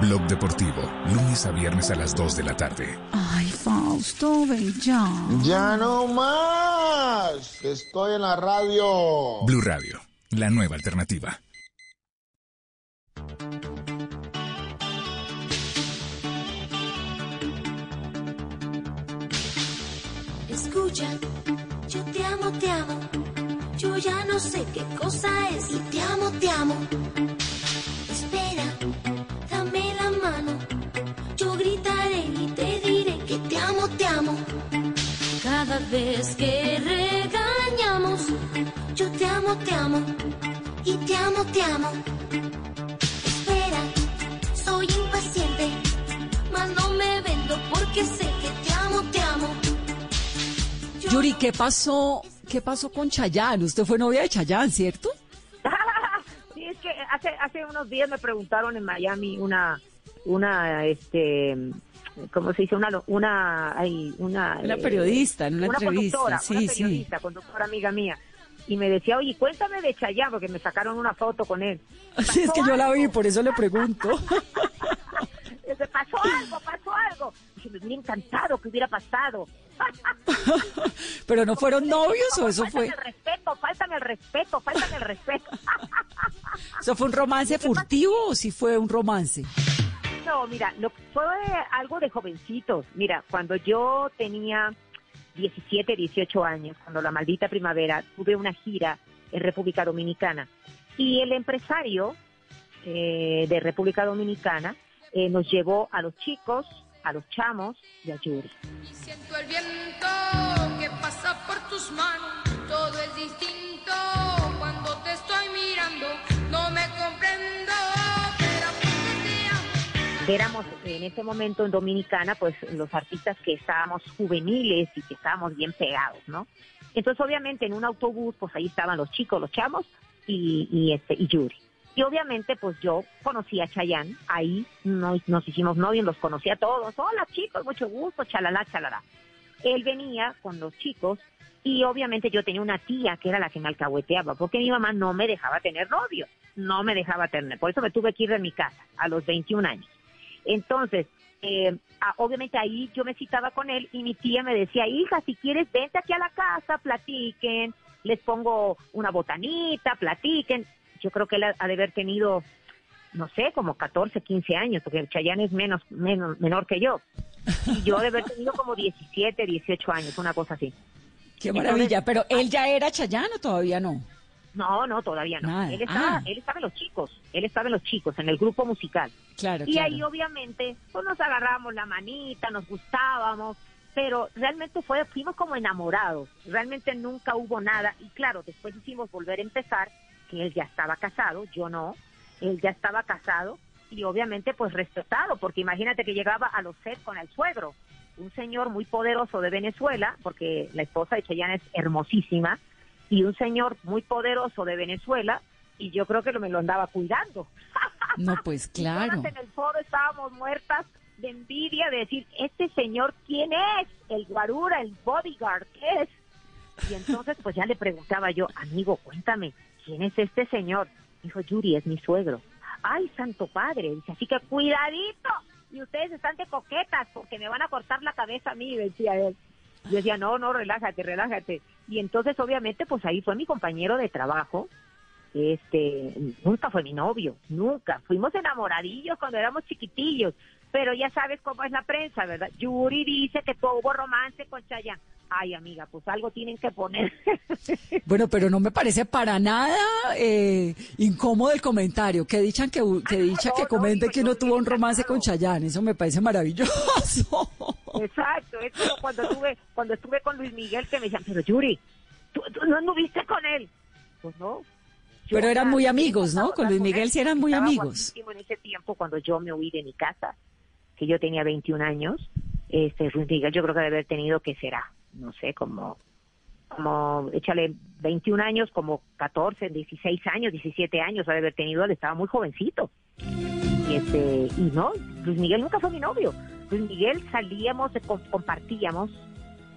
Blog Deportivo, lunes a viernes a las 2 de la tarde. Ay, Fausto, ven ya. Ya no más. Estoy en la radio. Blue Radio, la nueva alternativa. Escucha, yo te amo, te amo. Yo ya no sé qué cosa es y te amo, te amo. Vez que regañamos, yo te amo, te amo. Y te amo, te amo. Espera, soy impaciente, mas no me vendo porque sé que te amo, te amo. Yo Yuri, ¿qué pasó? ¿Qué pasó con Chayanne? Usted fue novia de Chayanne, ¿cierto? sí, es que hace hace unos días me preguntaron en Miami una una este ¿cómo se dice? Una una hay una Una eh, periodista en una, entrevista. conductora, sí, una sí. periodista, conductora amiga mía. Y me decía, oye, cuéntame de Chayanne, porque me sacaron una foto con él. Sí, es que yo la vi, por eso le pregunto. Pasó algo, pasó algo. Dije, me hubiera encantado que hubiera pasado. Pero no fueron novios o eso fue, Fáltame el respeto, fáltame el respeto, fáltame el respeto. eso fue un romance furtivo o si fue un romance. No, mira, fue algo de jovencitos. Mira, cuando yo tenía 17, 18 años, cuando la maldita primavera, tuve una gira en República Dominicana. Y el empresario eh, de República Dominicana eh, nos llevó a los chicos, a los chamos y a Yuri. Siento el viento que pasa por tus manos, todo es distinto cuando te estoy mirando, no me éramos en ese momento en Dominicana, pues los artistas que estábamos juveniles y que estábamos bien pegados, ¿no? Entonces, obviamente, en un autobús, pues ahí estaban los chicos, los chamos y, y este y Yuri. Y obviamente, pues yo conocí a Chayanne, ahí nos, nos hicimos novios, los conocí a todos. Hola chicos, mucho gusto, chalala, chalala. Él venía con los chicos y obviamente yo tenía una tía que era la que me alcahueteaba, porque mi mamá no me dejaba tener novio, no me dejaba tener. Por eso me tuve que ir de mi casa a los 21 años. Entonces, eh, ah, obviamente ahí yo me citaba con él y mi tía me decía, hija, si quieres, vente aquí a la casa, platiquen, les pongo una botanita, platiquen. Yo creo que él ha, ha de haber tenido, no sé, como 14, 15 años, porque el Chayanne es menos, menos menor que yo. Y yo de haber tenido como 17, 18 años, una cosa así. Qué maravilla. Pero él ya era Chayanne o todavía no. No, no, todavía no. Nada. Él estaba, Ah. él estaba en los chicos, él estaba en los chicos, en el grupo musical. Claro, Y claro. ahí obviamente pues nos agarramos la manita, nos gustábamos, pero realmente fue, fuimos como enamorados, realmente nunca hubo nada. Y claro, después hicimos volver a empezar, que él ya estaba casado, yo no, él ya estaba casado y obviamente pues respetado, porque imagínate que llegaba a los sets con el suegro, un señor muy poderoso de Venezuela, porque la esposa de Chayanne es hermosísima, y un señor muy poderoso de Venezuela, y yo creo que lo, me lo andaba cuidando. No, pues claro. en el foro estábamos muertas de envidia de decir, este señor, ¿quién es? El guarura, el bodyguard, ¿qué es? Y entonces pues ya le preguntaba yo, amigo, cuéntame, ¿quién es este señor? Dijo, Yuri, es mi suegro. Ay, santo padre, dice, así que cuidadito. Y ustedes están de coquetas porque me van a cortar la cabeza a mí, decía él. Yo decía, no, no, relájate, relájate. Y entonces obviamente pues ahí fue mi compañero de trabajo, este, nunca fue mi novio, nunca. Fuimos enamoradillos cuando éramos chiquitillos, pero ya sabes cómo es la prensa, ¿verdad? Yuri dice que tuvo romance con Chayanne. Ay, amiga, pues algo tienen que poner. Bueno, pero no me parece para nada eh, incómodo el comentario. Que dichan que, que dicha que comente que uno tuvo un romance con Chayanne. Eso me parece maravilloso. Exacto, es como cuando estuve, cuando estuve con Luis Miguel que me decían, pero Yuri, ¿tú, tú no anduviste con él? Pues no. Yo Pero eran muy amigos, ¿no? Con Luis Miguel sí eran muy amigos. En ese tiempo, cuando yo me huí de mi casa, que yo tenía 21 años, este Luis Miguel yo creo que debe haber tenido, que será? No sé, como, como, échale 21 años, como 14, 16 años, 17 años, ha de haber tenido, él estaba muy jovencito. Y este, y no, Luis Miguel nunca fue mi novio. Luis Miguel salíamos, eh, com- compartíamos,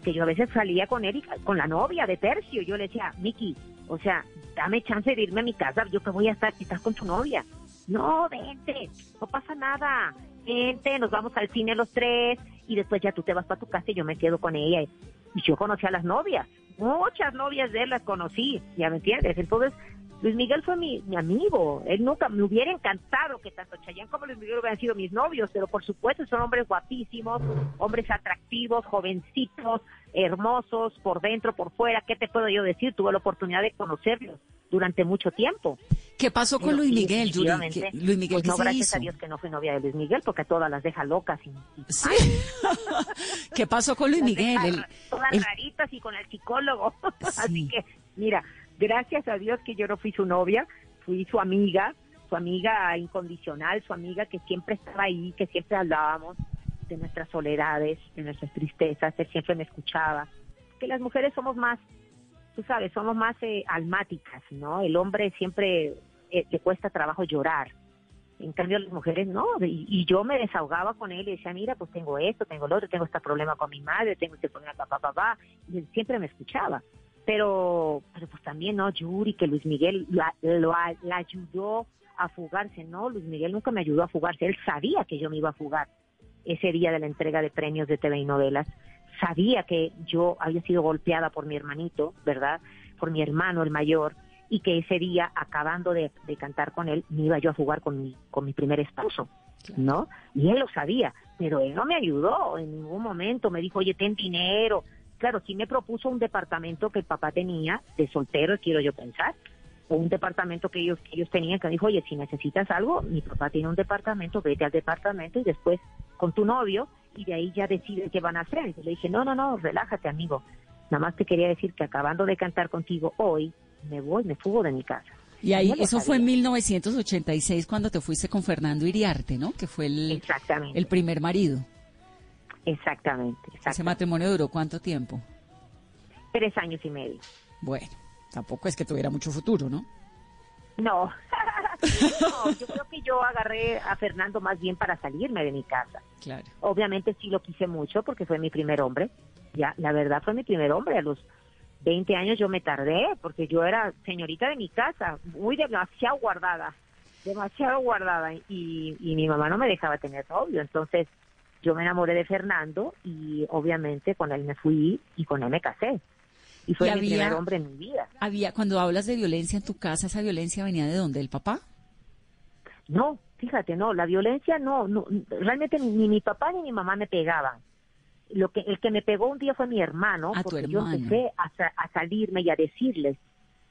que yo a veces salía con él y con la novia de tercio. Yo le decía, Miki, o sea, dame chance de irme a mi casa, yo que voy a estar, si estás con tu novia. No, vente, no pasa nada. Vente, nos vamos al cine los tres y después ya tú te vas para tu casa y yo me quedo con ella. Y yo conocí a las novias, muchas novias de él las conocí, ya me entiendes. Entonces, Luis Miguel fue mi, mi amigo. Él nunca me hubiera encantado que tanto Chayanne como Luis Miguel hubieran sido mis novios, pero por supuesto son hombres guapísimos, hombres atractivos, jovencitos, hermosos, por dentro, por fuera. ¿Qué te puedo yo decir? Tuve la oportunidad de conocerlos durante mucho tiempo. ¿Qué pasó con Luis Miguel, Yuri? definitivamente, ¿Qué- Luis Miguel, pues ¿qué no, se gracias hizo? a Dios que no fui novia de Luis Miguel, porque a todas las deja locas. Y, y- Sí. ¿Qué pasó con Luis las Miguel? deja El- todas el- raritas y con el psicólogo. Sí. Así que, mira, gracias a Dios que yo no fui su novia, fui su amiga, su amiga incondicional, su amiga que siempre estaba ahí, que siempre hablábamos de nuestras soledades, de nuestras tristezas, él siempre me escuchaba. Que las mujeres somos más, tú sabes, somos más eh, almáticas, ¿no? El hombre siempre eh, le cuesta trabajo llorar. En cambio, las mujeres no. Y, yo me desahogaba con él y decía, mira, pues tengo esto, tengo lo otro, tengo este problema con mi madre, tengo este problema, papá, papá. Y él siempre me escuchaba. Pero, pero pues también, ¿no? Yuri, que Luis Miguel la, lo, a- la ayudó a fugarse. No, Luis Miguel nunca me ayudó a fugarse. Él sabía que yo me iba a fugar ese día de la entrega de premios de TV y novelas. Sabía que yo había sido golpeada por mi hermanito, ¿verdad? Por mi hermano, el mayor, y que ese día, acabando de, de cantar con él, me iba yo a jugar con mi, con mi primer esposo, ¿no? Y él lo sabía, pero él no me ayudó en ningún momento. Me dijo, oye, ten dinero. Claro, sí me propuso un departamento que el papá tenía de soltero, quiero yo pensar, o un departamento que ellos, que ellos tenían, que dijo, oye, si necesitas algo, mi papá tiene un departamento, vete al departamento y después con tu novio y de ahí ya decide qué van a hacer. Y yo le dije, no, no, no, relájate, amigo. Nada más te quería decir que acabando de cantar contigo hoy, me voy, me fugo de mi casa. Y ahí, eso fue en sabía. 1986 cuando te fuiste con Fernando Iriarte, ¿no? Que fue el, Exactamente. el primer marido. Exactamente, Ese exactamente. matrimonio duró cuánto tiempo? Tres años y medio. Bueno, tampoco es que tuviera mucho futuro, ¿no? No. no, yo creo que yo agarré a Fernando más bien para salirme de mi casa. Claro. Obviamente sí lo quise mucho porque fue mi primer hombre. Ya, la verdad fue mi primer hombre. A los 20 años yo me tardé porque yo era señorita de mi casa, muy demasiado guardada, demasiado guardada y, y mi mamá no me dejaba tener novio. Entonces yo me enamoré de Fernando y obviamente con él me fui y con él me casé. Y fue ¿Y mi había- primer hombre en mi vida. Había, cuando hablas de violencia en tu casa, ¿esa violencia venía de dónde? ¿El papá? No, fíjate, no, la violencia no, no realmente ni, ni mi papá ni mi mamá me pegaban. Lo que el que me pegó un día fue mi hermano, tu porque yo empecé a, a salirme y a decirles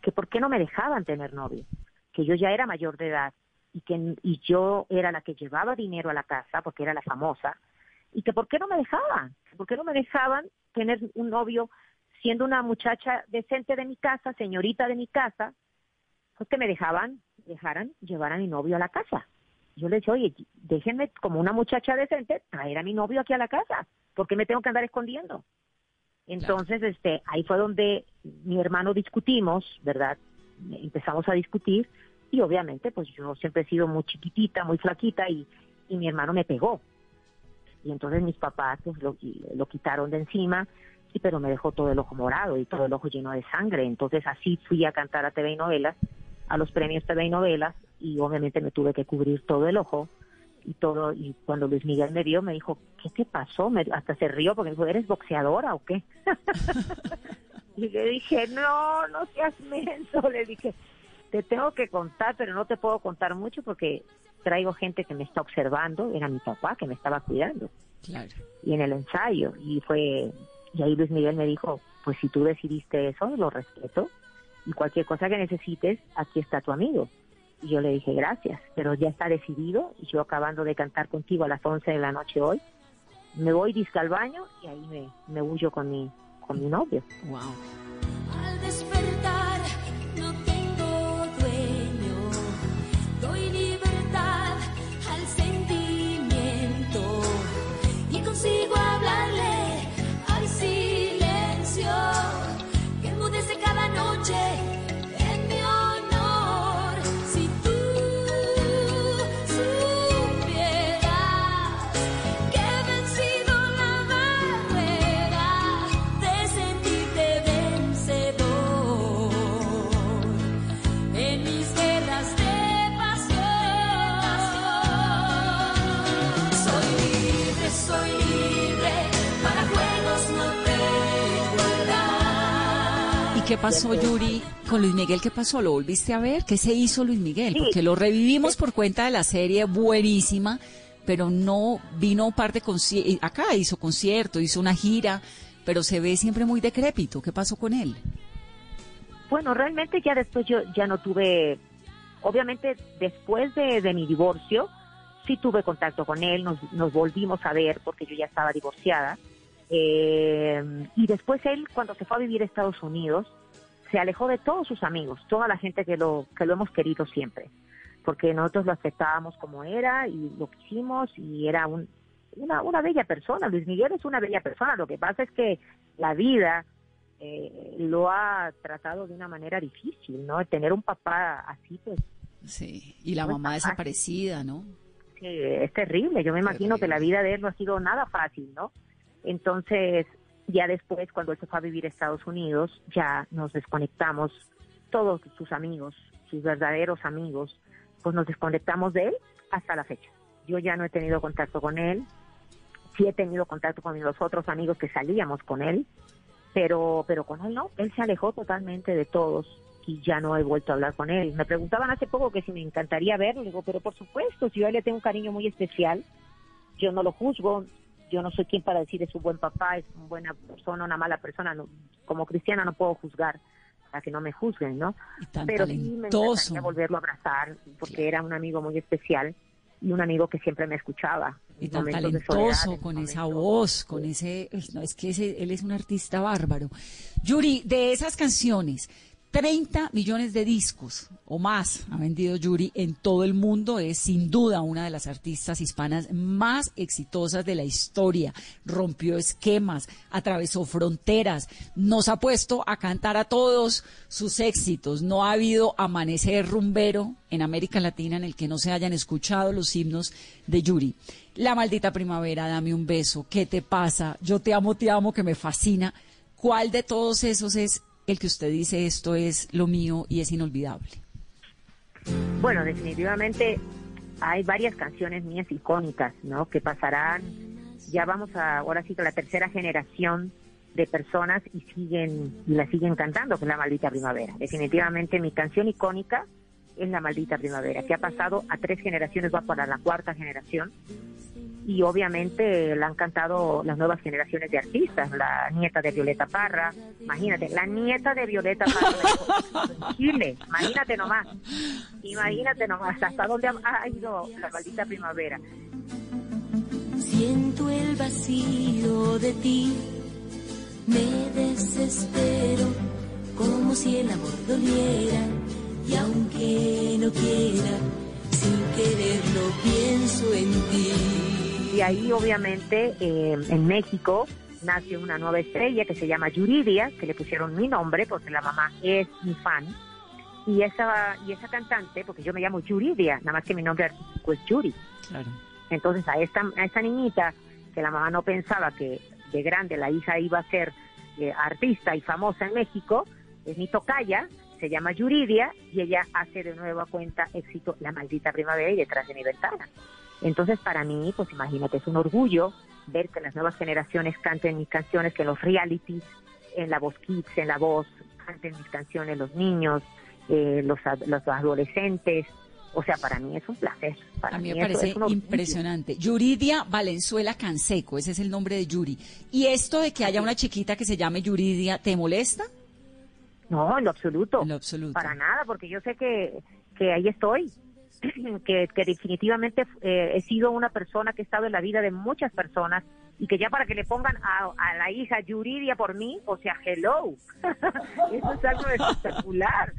que por qué no me dejaban tener novio, que yo ya era mayor de edad y que y yo era la que llevaba dinero a la casa porque era la famosa y que por qué no me dejaban, por qué no me dejaban tener un novio siendo una muchacha decente de mi casa, señorita de mi casa, pues que me dejaban, dejaran llevar a mi novio a la casa. Yo le decía, oye, déjenme como una muchacha decente traer a mi novio aquí a la casa, porque me tengo que andar escondiendo. Entonces, este, ahí fue donde mi hermano discutimos, ¿verdad? Empezamos a discutir y obviamente, pues yo siempre he sido muy chiquitita, muy flaquita y, y mi hermano me pegó. Y entonces mis papás pues, lo, lo quitaron de encima, y, pero me dejó todo el ojo morado y todo el ojo lleno de sangre. Entonces así fui a cantar a TV y novelas, a los premios TV y novelas, y obviamente me tuve que cubrir todo el ojo y todo. Y cuando Luis Miguel me vio, me dijo, ¿qué te pasó? Me- hasta se rió porque me dijo, ¿eres boxeadora o qué? y le dije, no, no seas menso. Le dije, te tengo que contar, pero no te puedo contar mucho porque traigo gente que me está observando. Era mi papá que me estaba cuidando Claro. y en el ensayo y fue Y ahí Luis Miguel me dijo, pues si tú decidiste eso, lo respeto. Y cualquier cosa que necesites, aquí está tu amigo. Y yo le dije, gracias, pero ya está decidido. Y yo acabando de cantar contigo a las 11 de la noche hoy, me voy disque al baño y ahí me, me huyo con mi, con mi novio. Wow. Pasó, Yuri, con Luis Miguel? ¿Qué pasó? ¿Lo volviste a ver? ¿Qué se hizo Luis Miguel? Sí. Porque lo revivimos por cuenta de la serie buenísima, pero no vino parte conci- acá, hizo concierto, hizo una gira, pero se ve siempre muy decrépito. ¿Qué pasó con él? Bueno, realmente ya después yo ya no tuve, obviamente después de, de mi divorcio, sí tuve contacto con él, nos, nos volvimos a ver porque yo ya estaba divorciada. Eh, y después él, cuando se fue a vivir a Estados Unidos, se alejó de todos sus amigos, toda la gente que lo, que lo hemos querido siempre, porque nosotros lo aceptábamos como era y lo quisimos y era un, una, una bella persona. Luis Miguel es una bella persona, lo que pasa es que la vida eh, lo ha tratado de una manera difícil, ¿no? Tener un papá así, pues, Sí, y la No mamá desaparecida, ¿no? sí, es terrible. Yo me imagino que la vida de él no ha sido nada fácil, ¿no? Entonces, ya después, cuando él se fue a vivir a Estados Unidos, ya nos desconectamos, todos sus amigos, sus verdaderos amigos, pues nos desconectamos de él hasta la fecha. Yo ya no he tenido contacto con él, sí he tenido contacto con los otros amigos que salíamos con él, pero, pero con él no, él se alejó totalmente de todos y ya no he vuelto a hablar con él. Me preguntaban hace poco que si me encantaría verlo, digo, pero por supuesto, si yo le tengo un cariño muy especial, yo no lo juzgo, yo no soy quien para decir es un buen papá, es una buena persona, una mala persona, no, como cristiana no puedo juzgar para que no me juzguen, ¿no? Pero sí me encantaría volverlo a abrazar porque era un amigo muy especial y un amigo que siempre me escuchaba. Y tan soledad, talentoso, en con esa voz, con ese... No, es que ese- él es un artista bárbaro. Yuri, de esas canciones, 30 millones de discos o más ha vendido Yuri en todo el mundo. Es sin duda una de las artistas hispanas más exitosas de la historia. Rompió esquemas, atravesó fronteras, nos ha puesto a cantar a todos sus éxitos. No ha habido amanecer rumbero en América Latina en el que no se hayan escuchado los himnos de Yuri. La maldita primavera, dame un beso, ¿qué te pasa? Yo te amo, te amo, que me fascina. ¿Cuál de todos esos es el que usted dice esto es lo mío y es inolvidable? Bueno, definitivamente hay varias canciones mías icónicas, ¿no? Que pasarán, ya vamos a, ahora sí que la tercera generación de personas y siguen, y la siguen cantando, que es La Maldita Primavera. Definitivamente mi canción icónica es La Maldita Primavera, que ha pasado a tres generaciones, va para la cuarta generación. Y obviamente la han cantado las nuevas generaciones de artistas, la nieta de Violeta Parra, imagínate, la nieta de Violeta Parra en Chile, imagínate nomás, imagínate nomás hasta dónde ha- ido la maldita primavera. Siento el vacío de ti, me desespero como si el amor doliera y aunque no quiera, sin quererlo pienso en ti. Y ahí obviamente eh, en México nació una nueva estrella que se llama Yuridia, que le pusieron mi nombre porque la mamá es mi fan. Y esa, y esa cantante, porque yo me llamo Yuridia, nada más que mi nombre artístico es Yuri. Claro. Entonces a esta, a esta niñita, que la mamá no pensaba que de grande la hija iba a ser eh, artista y famosa en México, es mi tocaya, se llama Yuridia, y ella hace de nuevo a cuenta éxito La Maldita Primavera y detrás de mi ventana. Entonces para mí, pues imagínate, es un orgullo ver que las nuevas generaciones canten mis canciones, que en los realities, en la voz kids, en la voz, canten mis canciones los niños, eh, los, los adolescentes, O sea, para mí es un placer. Para a mí me mí parece es impresionante. Yuridia Valenzuela Canseco, ese es el nombre de Yuri. ¿Y esto de que haya una chiquita que se llame Yuridia, te molesta? No, en lo absoluto. En lo absoluto. Para nada, porque yo sé que, que ahí estoy. que, que definitivamente eh, he sido una persona que ha estado en la vida de muchas personas y que ya para que le pongan a, a la hija Yuridia por mí, o sea, hello. Eso es algo espectacular.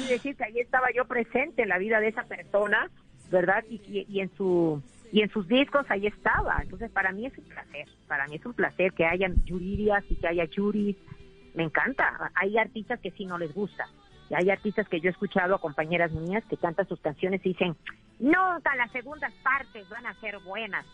Y decir que ahí estaba yo presente en la vida de esa persona, ¿verdad? Y, y, y en su y en sus discos ahí estaba. Entonces, para mí es un placer. Para mí es un placer que hayan Yuridias y que haya Yuris. Me encanta. Hay artistas que sí no les gusta. Hay artistas que yo he escuchado a compañeras mías que cantan sus canciones y dicen, nunca las segundas partes van a ser buenas.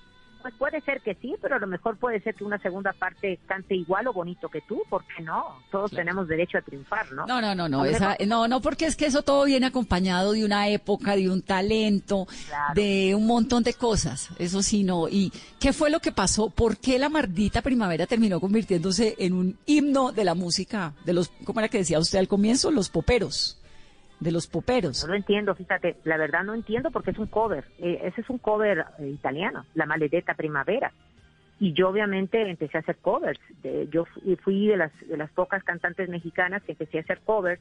Pues puede ser que sí, pero a lo mejor puede ser que una segunda parte cante igual o bonito que tú, ¿por qué no? Todos tenemos derecho a triunfar, ¿no? No, no, no, no, esa- no, no, porque es que eso todo viene acompañado de una época, de un talento, Claro. de un montón de cosas. Eso sí, no. ¿Y qué fue lo que pasó? ¿Por qué la maldita primavera terminó convirtiéndose en un himno de la música, de los, ¿cómo era que decía usted al comienzo? Los poperos. De los poperos. No lo entiendo, fíjate, la verdad no entiendo porque es un cover. Eh, ese es un cover eh, italiano, La Maledetta Primavera. Y yo obviamente empecé a hacer covers. De- yo fui, fui de las de las pocas cantantes mexicanas que empecé a hacer covers.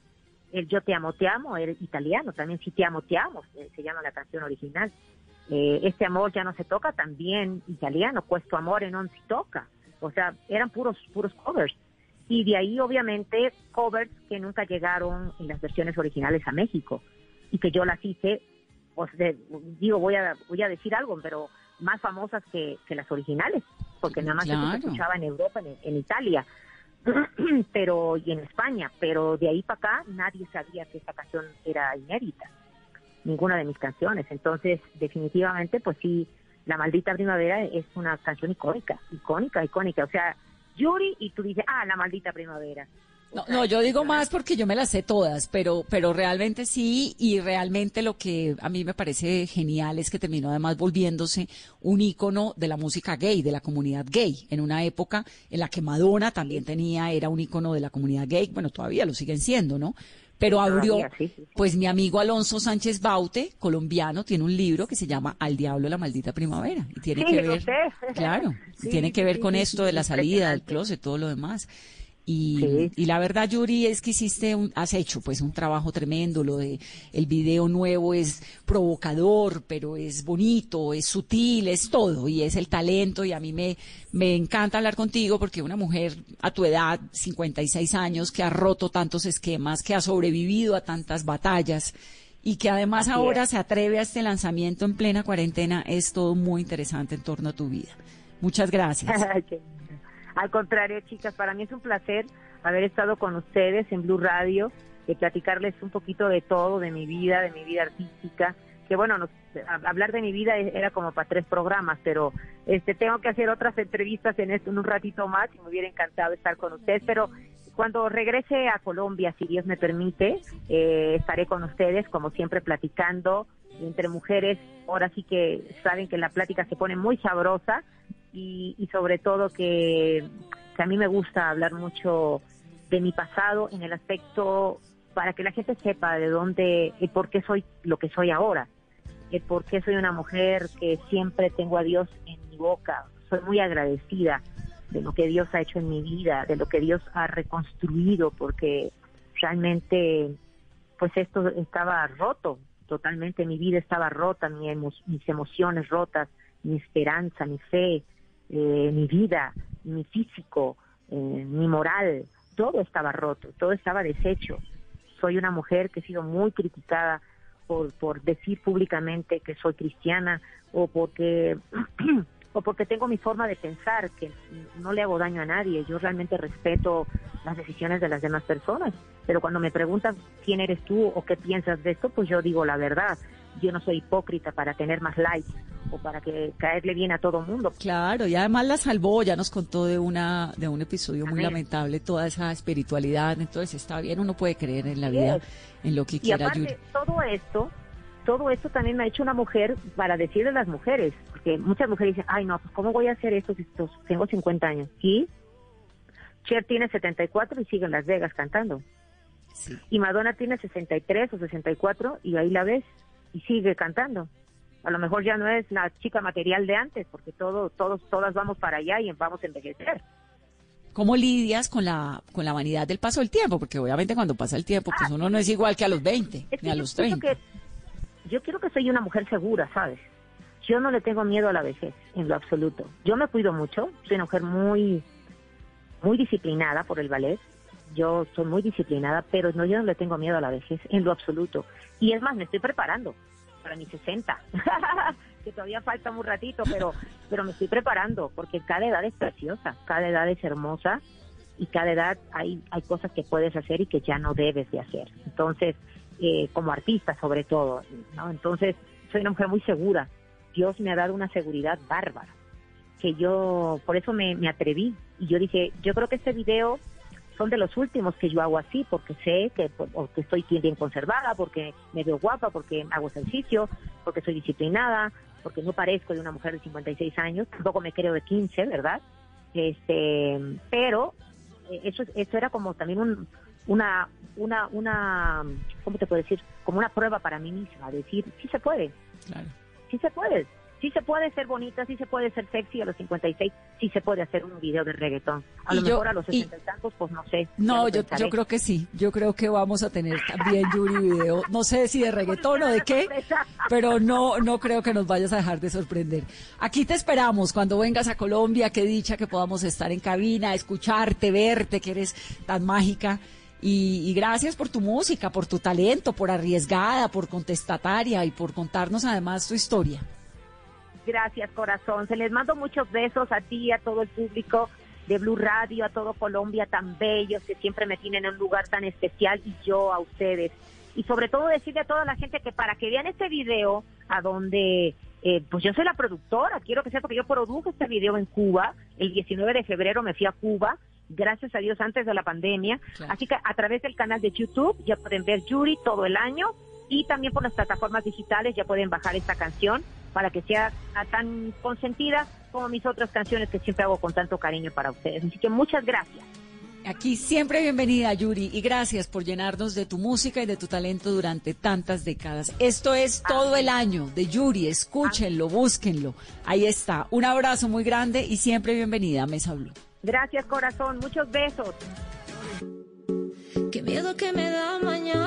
El Yo te amo, te amo, era italiano. También Si te amo, te amo, eh, se llama la canción original. Eh, este amor ya no se toca, también italiano. Questo amore non si toca. O sea, eran puros puros covers. Y de ahí, obviamente, covers que nunca llegaron en las versiones originales a México y que yo las hice, pues de- digo, voy a, voy a decir algo, pero más famosas que, que las originales, porque nada más Claro. se escuchaba en Europa, en, en Italia, pero y en España, pero de ahí para acá nadie sabía que esa canción era inédita, ninguna de mis canciones. Entonces, definitivamente, pues sí, La Maldita Primavera es una canción icónica, icónica, icónica. O sea, Yuri y tú dices, ah, La Maldita Primavera. No, no, yo digo más porque yo me las sé todas, pero, pero realmente sí, y realmente lo que a mí me parece genial es que terminó además volviéndose un ícono de la música gay, de la comunidad gay, en una época en la que Madonna también tenía, era un ícono de la comunidad gay, bueno, todavía lo siguen siendo, ¿no? Pero abrió, pues mi amigo Alonso Sánchez Baute, colombiano, tiene un libro que se llama Al diablo la maldita primavera, y tiene Sí, que ver, claro, Sí, tiene que ver con esto de la salida del closet, todo lo demás. Y, Sí. y la verdad, Yuri, es que hiciste un, has hecho pues un trabajo tremendo. Lo de el video nuevo es provocador, pero es bonito, es sutil, es todo. Y es el talento. Y a mí me, me encanta hablar contigo porque una mujer a tu edad, 56 años, que ha roto tantos esquemas, que ha sobrevivido a tantas batallas y que además Así ahora es. se atreve a este lanzamiento en plena cuarentena, es todo muy interesante en torno a tu vida. Muchas gracias. Al contrario, chicas, para mí es un placer haber estado con ustedes en Blue Radio, de platicarles un poquito de todo, de mi vida, de mi vida artística. Que bueno, nos- hablar de mi vida e- era como para tres programas, pero este tengo que hacer otras entrevistas en, esto, en un ratito más y me hubiera encantado estar con ustedes. Pero cuando regrese a Colombia, si Dios me permite, eh, estaré con ustedes, como siempre, platicando entre mujeres. Ahora sí que saben que la plática se pone muy sabrosa y, y sobre todo que, a mí me gusta hablar mucho de mi pasado en el aspecto para que la gente sepa de dónde y por qué soy lo que soy ahora, el por qué soy una mujer que siempre tengo a Dios en mi boca, soy muy agradecida de lo que Dios ha hecho en mi vida, de lo que Dios ha reconstruido, porque realmente pues esto estaba roto, totalmente. Mi vida estaba rota, mi emo- mis emociones rotas, mi esperanza, mi fe, eh, mi vida, mi físico, eh, mi moral, todo estaba roto, todo estaba deshecho. Soy una mujer que he sido muy criticada por, por decir públicamente que soy cristiana o porque o porque tengo mi forma de pensar que no le hago daño a nadie. Yo realmente respeto las decisiones de las demás personas, pero cuando me preguntan quién eres tú o qué piensas de esto, pues yo digo la verdad. Yo no soy hipócrita para tener más likes o para que caerle bien a todo mundo. Claro, y además la salvó, ya nos contó de una de un episodio muy lamentable toda esa espiritualidad, entonces está bien, uno puede creer en la vida, es. en lo que Y quiera aparte, Yuri. todo esto, todo esto también me ha hecho una mujer para decirle a las mujeres, porque muchas mujeres dicen, ay no, pues ¿cómo voy a hacer esto si tengo 50 años? ¿Sí? Cher tiene 74 y sigue en Las Vegas cantando. Sí. Y Madonna tiene 63 o 64 y ahí la ves. y sigue cantando. A lo mejor ya no es la chica material de antes, porque todo, todos, todas vamos para allá y vamos a envejecer. ¿Cómo lidias con la, con la vanidad del paso del tiempo? Porque obviamente cuando pasa el tiempo, pues uno no es igual que a los 20, ni a los 30. yo quiero que soy una mujer segura, ¿sabes? Yo no le tengo miedo a la vejez, en lo absoluto. Yo me cuido mucho, soy una mujer muy, muy disciplinada por el ballet. Yo soy muy disciplinada, pero no, yo no le tengo miedo a la vejez, en lo absoluto. Y es más, me estoy preparando para mis 60, que todavía falta un ratito, pero, pero me estoy preparando, porque cada edad es preciosa, cada edad es hermosa y cada edad hay, hay cosas que puedes hacer y que ya no debes de hacer. Entonces, eh, como artista sobre todo. Entonces, soy una mujer muy segura. Dios me ha dado una seguridad bárbara, que yo, por eso me atreví. Y yo dije, yo creo que este video son de los últimos que yo hago así, porque sé que, que estoy bien conservada, porque me veo guapa, porque hago ejercicio, porque soy disciplinada, porque no parezco de una mujer de 56 años, tampoco me creo de 15, ¿verdad? Este, pero eh, eso, eso era como también un, una, una, una, ¿cómo te puedo decir? Como una prueba para mí misma, decir, sí se puede, claro. sí se puede, sí se puede ser bonita, sí se puede ser sexy a los 56, sí se puede hacer un video de reggaetón. A lo mejor a los 60 y, tantos, pues no sé. No, yo, yo creo que sí. Yo creo que vamos a tener también, Yuri, video. No sé si de reggaetón o de qué, pero no, no creo que nos vayas a dejar de sorprender. Aquí te esperamos cuando vengas a Colombia. Qué dicha que podamos estar en cabina, escucharte, verte, que eres tan mágica. Y, y, gracias por tu música, por tu talento, por arriesgada, por contestataria y por contarnos además tu historia. Gracias, corazón. Se les mando muchos besos a ti, a todo el público de Blue Radio, a todo Colombia tan bellos que siempre me tienen en un lugar tan especial y yo a ustedes. Y sobre todo decirle a toda la gente que para que vean este video a donde eh, pues yo soy la productora, quiero que sepa que yo produjo este video en Cuba, el 19 de febrero me fui a Cuba, gracias a Dios antes de la pandemia, así que a través del canal de YouTube ya pueden ver Yuri todo el año y también por las plataformas digitales ya pueden bajar esta canción para que sea tan consentida como mis otras canciones que siempre hago con tanto cariño para ustedes. Así que muchas gracias. Aquí siempre bienvenida, Yuri, y gracias por llenarnos de tu música y de tu talento durante tantas décadas. Esto es todo el año de Yuri, escúchenlo, búsquenlo. Ahí está. Un abrazo muy grande y siempre bienvenida a Mesa Blue. Gracias, corazón. Muchos besos. Qué miedo que me da mañana,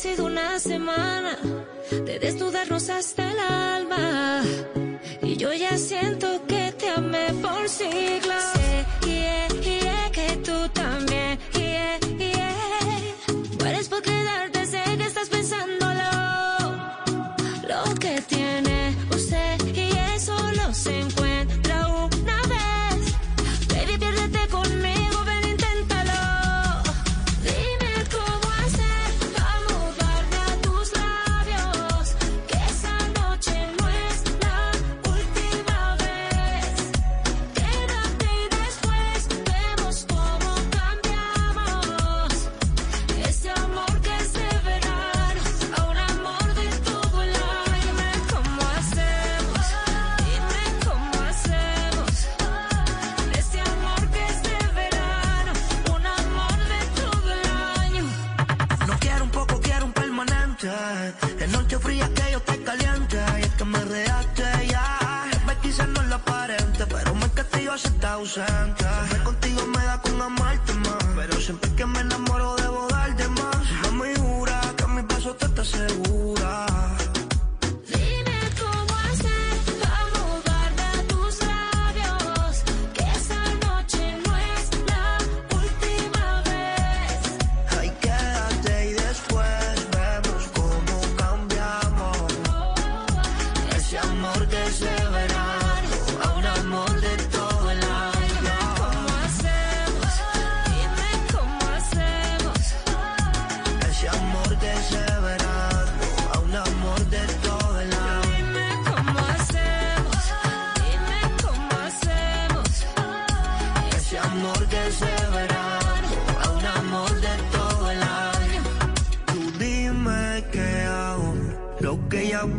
sido una semana de desnudarnos hasta el alma. Y yo ya siento que te amé por siglos. Sé, yeah, yeah, que tú también,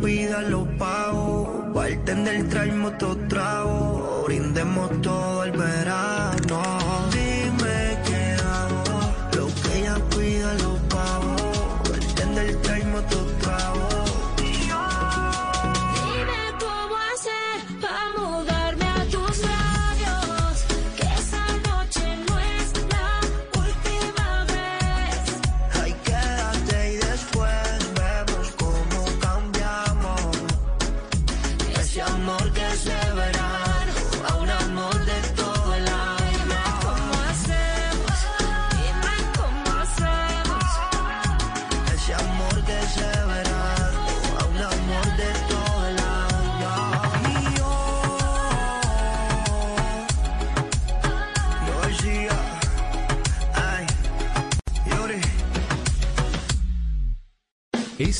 pida lo pago. Bartender traemos otro trago, brindemos todo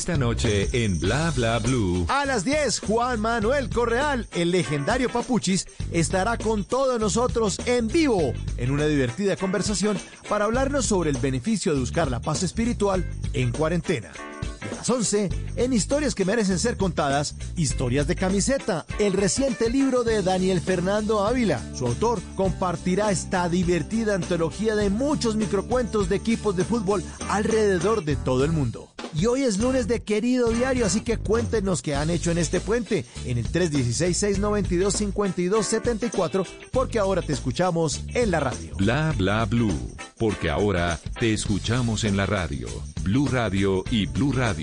Esta noche en Bla Bla Blue. A las 10, Juan Manuel Correal, el legendario Papuchis, estará con todos nosotros en vivo en una divertida conversación para hablarnos sobre el beneficio de buscar la paz espiritual en cuarentena. Las 11, en Historias que merecen ser contadas, Historias de camiseta, el reciente libro de Daniel Fernando Ávila. Su autor compartirá esta divertida antología de muchos microcuentos de equipos de fútbol alrededor de todo el mundo. Y hoy es lunes de querido diario, así que cuéntenos qué han hecho en este puente en el 316-692-5274, porque ahora te escuchamos en la radio. Bla Bla Blue, porque ahora te escuchamos en la radio. Blue Radio y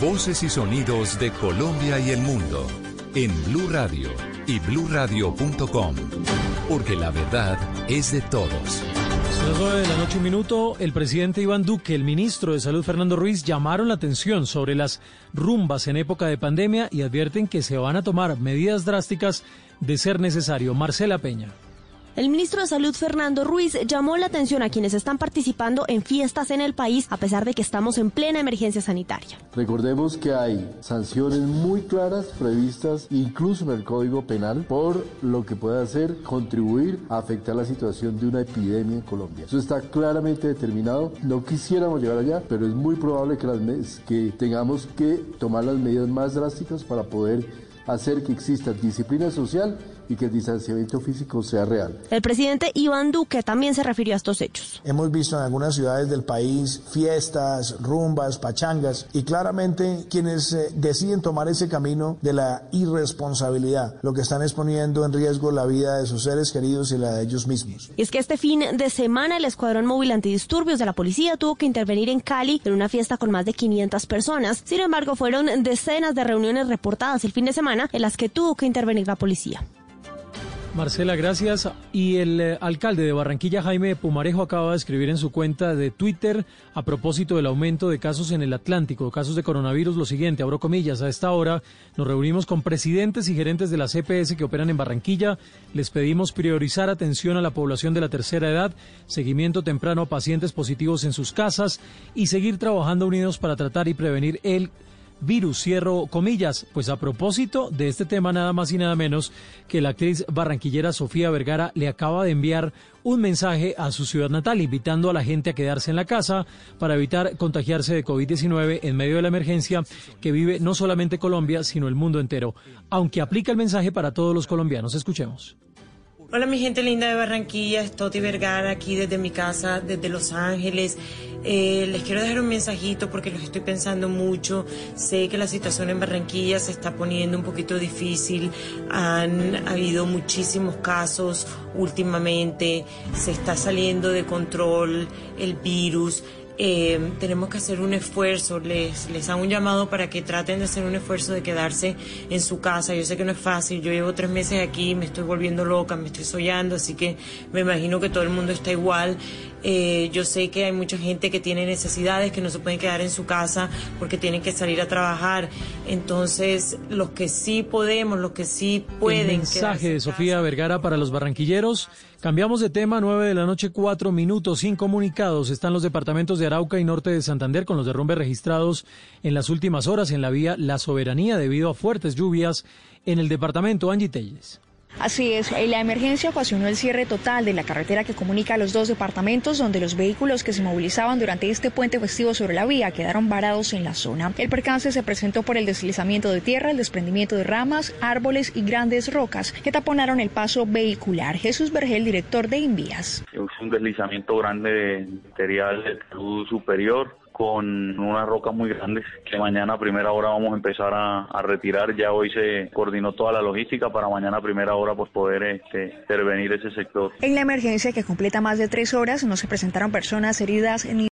Voces y sonidos de Colombia y el mundo en Blue Radio y bluradio.com. Porque la verdad es de todos. 9 de la noche, un minuto, el presidente Iván Duque, el ministro de Salud Fernando Ruiz llamaron la atención sobre las rumbas en época de pandemia y advierten que se van a tomar medidas drásticas de ser necesario. Marcela Peña. El ministro de Salud Fernando Ruiz llamó la atención a quienes están participando en fiestas en el país a pesar de que estamos en plena emergencia sanitaria. Recordemos que hay sanciones muy claras previstas incluso en el Código Penal por lo que puede hacer contribuir a afectar la situación de una epidemia en Colombia. Eso está claramente determinado. No quisiéramos llegar allá, pero es muy probable que, que tengamos que tomar las medidas más drásticas para poder hacer que exista disciplina social y que el distanciamiento físico sea real. El presidente Iván Duque también se refirió a estos hechos. Hemos visto en algunas ciudades del país fiestas, rumbas, pachangas y claramente quienes eh, deciden tomar ese camino de la irresponsabilidad, lo que están es poniendo en riesgo la vida de sus seres queridos y la de ellos mismos. Y es que este fin de semana el Escuadrón Móvil Antidisturbios de la policía tuvo que intervenir en Cali en una fiesta con más de 500 personas. Sin embargo, fueron decenas de reuniones reportadas el fin de semana en las que tuvo que intervenir la policía. Marcela, gracias. Y el eh, alcalde de Barranquilla, Jaime Pumarejo, acaba de escribir en su cuenta de Twitter a propósito del aumento de casos en el Atlántico, casos de coronavirus, lo siguiente, abro comillas, a esta hora nos reunimos con presidentes y gerentes de la CPS que operan en Barranquilla. Les pedimos priorizar atención a la población de la tercera edad, seguimiento temprano a pacientes positivos en sus casas y seguir trabajando unidos para tratar y prevenir el virus, cierro comillas. Pues a propósito de este tema, nada más y nada menos que la actriz barranquillera Sofía Vergara le acaba de enviar un mensaje a su ciudad natal, invitando a la gente a quedarse en la casa para evitar contagiarse de COVID-19 en medio de la emergencia que vive no solamente Colombia, sino el mundo entero. Aunque aplica el mensaje para todos los colombianos. Escuchemos. Hola mi gente linda de Barranquilla, es Toti Vergara aquí desde mi casa, desde Los Ángeles. Eh, les quiero dejar un mensajito porque los estoy pensando mucho. Sé que la situación en Barranquilla se está poniendo un poquito difícil. Han habido muchísimos casos últimamente. Se está saliendo de control el virus. Eh, tenemos que hacer un esfuerzo, les, les hago un llamado para que traten de hacer un esfuerzo de quedarse en su casa. Yo sé que no es fácil, yo llevo tres meses aquí, me estoy volviendo loca, me estoy soñando, así que me imagino que todo el mundo está igual. Eh, yo sé que hay mucha gente que tiene necesidades, que no se pueden quedar en su casa porque tienen que salir a trabajar. Entonces, los que sí podemos, los que sí pueden. El mensaje de Sofía Vergara para los barranquilleros. Cambiamos de tema, 9 de la noche, 4 minutos, sin comunicados. Están los departamentos de Arauca y Norte de Santander con los derrumbes registrados en las últimas horas en la vía La Soberanía debido a fuertes lluvias en el departamento Angie Telles. Así es, la emergencia ocasionó el cierre total de la carretera que comunica los dos departamentos, donde los vehículos que se movilizaban durante este puente festivo sobre la vía quedaron varados en la zona. El percance se presentó por el deslizamiento de tierra, el desprendimiento de ramas, árboles y grandes rocas que taponaron el paso vehicular. Jesús Vergel, director de Invías. Un deslizamiento grande de material de luz superior con unas rocas muy grandes que mañana a primera hora vamos a empezar a, a, retirar. Ya hoy se coordinó toda la logística para mañana a primera hora pues poder este, intervenir ese sector. En la emergencia que completa más de tres horas no se presentaron personas heridas ni